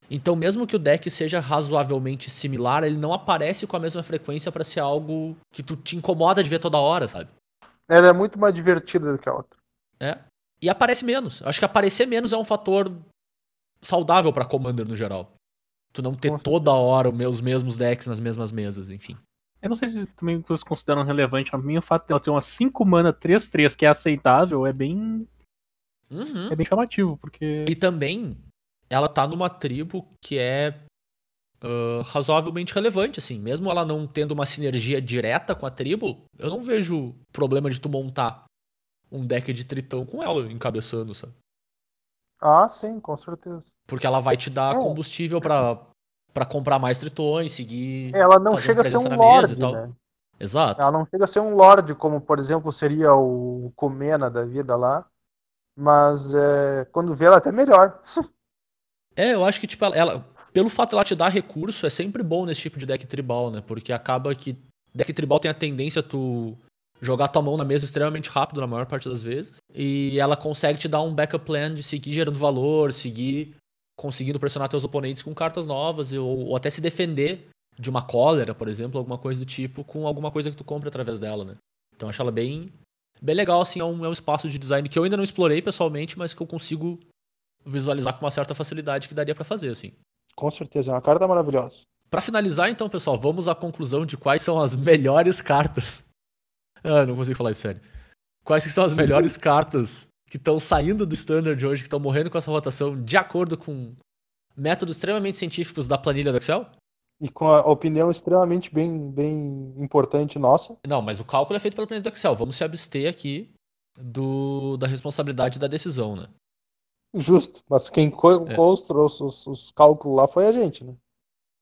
Então, mesmo que o deck seja razoavelmente similar, ele não aparece com a mesma frequência pra ser algo que tu te incomoda de ver toda hora, sabe? Ela é muito mais divertida do que a outra. É. E aparece menos. Acho que aparecer menos é um fator saudável pra Commander no geral. Tu não ter toda hora os mesmos decks nas mesmas mesas, enfim. Eu não sei se também vocês consideram relevante. A mim, o fato dela ter uma 5 mana 3-3 que é aceitável é bem, Uhum. é bem chamativo, porque. E também, ela tá numa tribo que é ah, razoavelmente relevante, assim. Mesmo ela não tendo uma sinergia direta com a tribo, eu não vejo problema de tu montar um deck de tritão com ela encabeçando, sabe? Ah, sim, com certeza. Porque ela vai te dar É. combustível pra, pra comprar mais tritões, seguir. Ela não chega a ser um tal. né? Exato. Ela não chega a ser um lorde, como por exemplo seria o Comena da vida lá. Mas é, quando vê ela é até melhor. É, eu acho que, tipo, ela, ela- pelo fato de ela te dar recurso, é sempre bom nesse tipo de deck tribal, né? Porque acaba que deck tribal tem a tendência a tu jogar tua mão na mesa extremamente rápido na maior parte das vezes. E ela consegue te dar um backup plan de seguir gerando valor, seguir conseguindo pressionar teus oponentes com cartas novas, ou, ou até se defender de uma cólera, por exemplo, alguma coisa do tipo, com alguma coisa que tu compra através dela, né? Então eu acho ela bem, bem legal, assim, é um, é um espaço de design que eu ainda não explorei pessoalmente, mas que eu consigo visualizar com uma certa facilidade que daria pra fazer, assim. Com certeza, é uma carta maravilhosa. Pra finalizar, então, pessoal, vamos à conclusão de quais são as melhores cartas. Ah, não consigo falar isso sério. Quais são as melhores cartas que estão saindo do standard hoje, que estão morrendo com essa rotação, de acordo com métodos extremamente científicos da planilha do Excel? E com a opinião extremamente bem, bem importante nossa. Não, mas o cálculo é feito pela planilha do Excel. Vamos se abster aqui do, da responsabilidade da decisão, né? Justo. Mas quem co- É. construiu os, os- os cálculos lá foi a gente, né?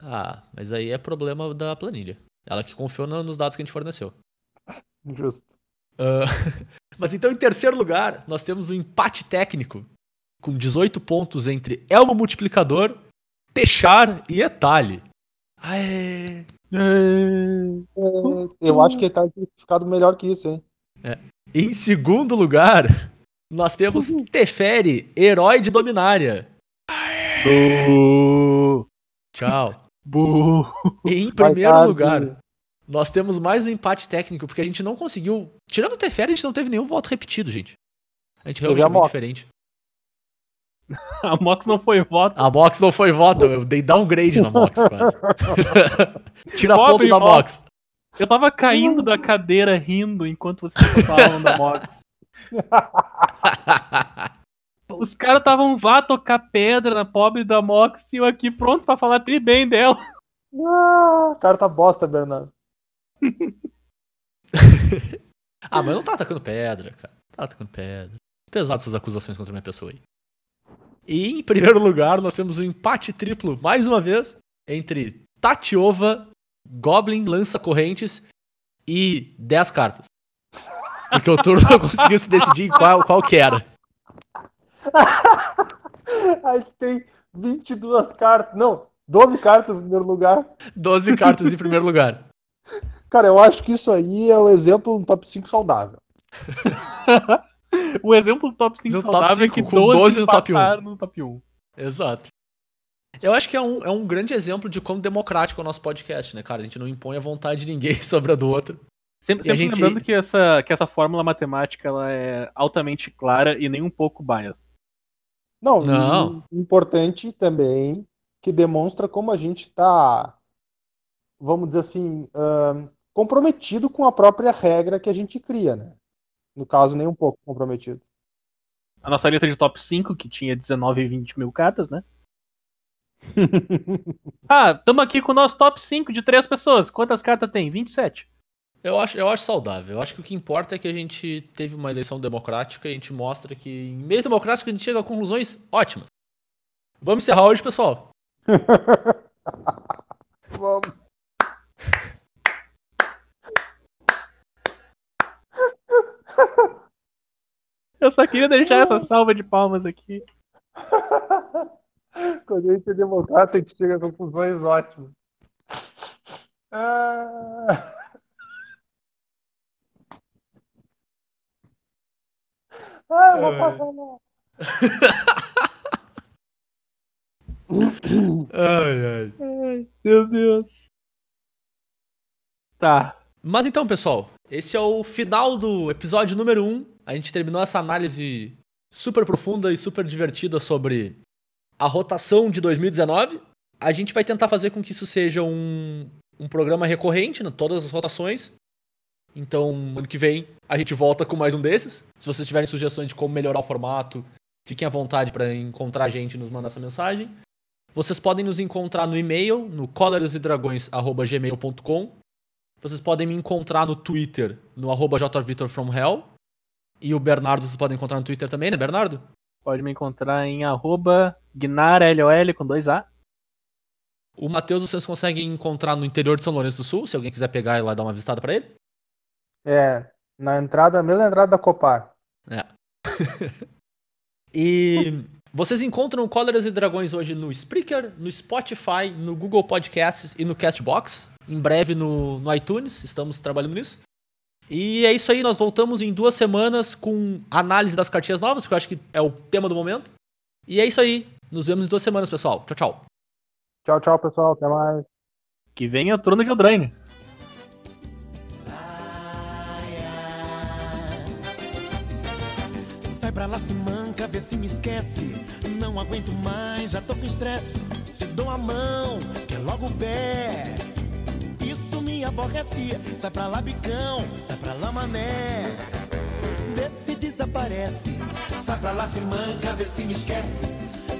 Ah, mas aí é problema da planilha. Ela que confiou no- nos dados que a gente forneceu. Justo. Ah, mas então, em terceiro lugar, nós temos um empate técnico com 18 pontos entre Elmo Multiplicador, Techar e Etali. Aê. É, Eu acho que ele tá ficado melhor que isso, hein? Em segundo lugar, nós temos Teferi, herói de Dominária. Bu. Tchau. Bu. E em primeiro tarde. lugar, nós temos mais um empate técnico, porque a gente não conseguiu. Tirando o Teferi, a gente não teve nenhum voto repetido, gente. A gente realmente é muito diferente. A Mox não foi voto. A Mox não foi voto, eu dei downgrade na Mox quase. Tira Voto ponto da Mox. Mox. Eu tava caindo da cadeira rindo enquanto você tava falando da Mox. Os caras estavam vá tocar pedra na pobre da Mox e eu aqui pronto pra falar tri bem dela. Ah, carta bosta, Bernardo. ah, mas eu não tá atacando pedra, cara. Tá atacando pedra. Pesado essas acusações contra a minha pessoa aí. E em primeiro lugar, nós temos um empate triplo, mais uma vez, entre Tatiova, Goblin, Lança Correntes e 10 cartas. Porque o turno não conseguiu se decidir em qual, qual que era. A gente tem 22 cartas. Não, 12 cartas em primeiro lugar. 12 cartas em primeiro lugar. Cara, eu acho que isso aí é o exemplo do top 5 saudável. o exemplo do top 5 No top saudável é 5, que com 12, 12 no top 1. empataram no top 1. Exato. Eu acho que é um, é um grande exemplo de quão democrático é o nosso podcast, né, cara? A gente não impõe a vontade de ninguém sobre a do outro. Sempre, sempre gente- lembrando que essa, que essa fórmula matemática ela é altamente clara e nem um pouco bias. Não, Não. importante também que demonstra como a gente está, vamos dizer assim, comprometido com a própria regra que a gente cria, né? No caso, nem um pouco comprometido. A nossa lista de top 5, que tinha 19 e 20 mil cartas, né? Ah, tamo aqui com o nosso top 5 de três pessoas. Quantas cartas tem? 27. Eu acho, eu acho saudável. Eu acho que o que importa é que a gente teve uma eleição democrática e a gente mostra que em meio democrático a gente chega a conclusões ótimas. Vamos encerrar hoje, pessoal. Vamos. Eu só queria deixar essa salva de palmas aqui. Quando a gente é democrata, a gente chega a conclusões ótimas. Ah. Ah, eu vou É. passar lá. Ai, ai. Ai, meu Deus. Tá. Mas então, pessoal, esse é o final do episódio número 1. A gente terminou essa análise super profunda e super divertida sobre a rotação de 2019. A gente vai tentar fazer com que isso seja um, um programa recorrente, em todas as rotações. Então, ano que vem, a gente volta com mais um desses. Se vocês tiverem sugestões de como melhorar o formato, fiquem à vontade para encontrar a gente e nos mandar essa mensagem. Vocês podem nos encontrar no e-mail, no coloresedragões.gmail.com. Vocês podem me encontrar no Twitter, no arroba jvitorfromhell. E o Bernardo vocês podem encontrar no Twitter também, né, Bernardo? Pode me encontrar em arroba gnarlol com dois A. O Matheus vocês conseguem encontrar no interior de São Lourenço do Sul, se alguém quiser pegar e lá dar uma visitada pra ele. É, na entrada, mesma entrada da Copar. E vocês encontram o Cóleras e Dragões hoje no Spreaker, no Spotify, no Google Podcasts e no Castbox. Em breve no, no iTunes, estamos trabalhando nisso. E é isso aí, nós voltamos em duas semanas com análise das cartinhas novas, porque eu acho que é o tema do momento. E é isso aí, nos vemos em duas semanas, pessoal. Tchau, tchau. Tchau, tchau, pessoal. Até mais. Que venha Trono de Eldraine. Pra lá, se manca, vê se me esquece. Não aguento mais, já tô com estresse. Se dou a mão, quer logo o pé. Isso me aborrece. Sai pra lá, bicão, sai pra lá, mané. Vê se desaparece. Sai pra lá, se manca, vê se me esquece.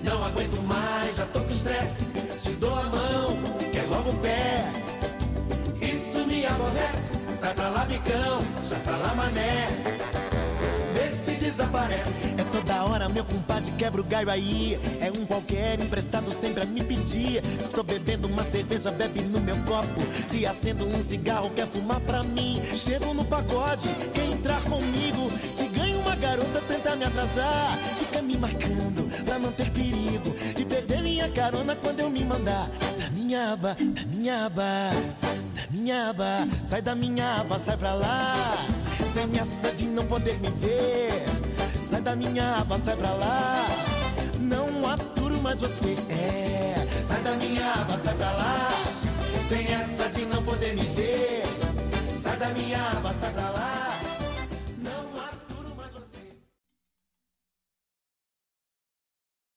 Não aguento mais, já tô com estresse. Se dou a mão, quer logo o pé. Isso me aborrece. Sai pra lá, bicão, sai pra lá, mané desaparece. É toda hora, meu compadre, quebra o galho aí. É um qualquer emprestado sempre a me pedir. Estou bebendo uma cerveja, bebe no meu copo. Se acendo um cigarro, quer fumar pra mim. Chego no pagode, quer entrar comigo. Se ganha uma garota, tenta me atrasar. Fica me marcando pra não ter perigo de perder minha carona quando eu me mandar. Da minha aba, da minha aba, da minha aba. Sai da minha aba, sai pra lá. Sem essa de não poder me ver. Sai da minha aba, sai pra lá. Não aturo mais você, é. Sai da minha aba, sai pra lá. Sem essa de não poder me ver. Sai da minha aba, sai pra lá.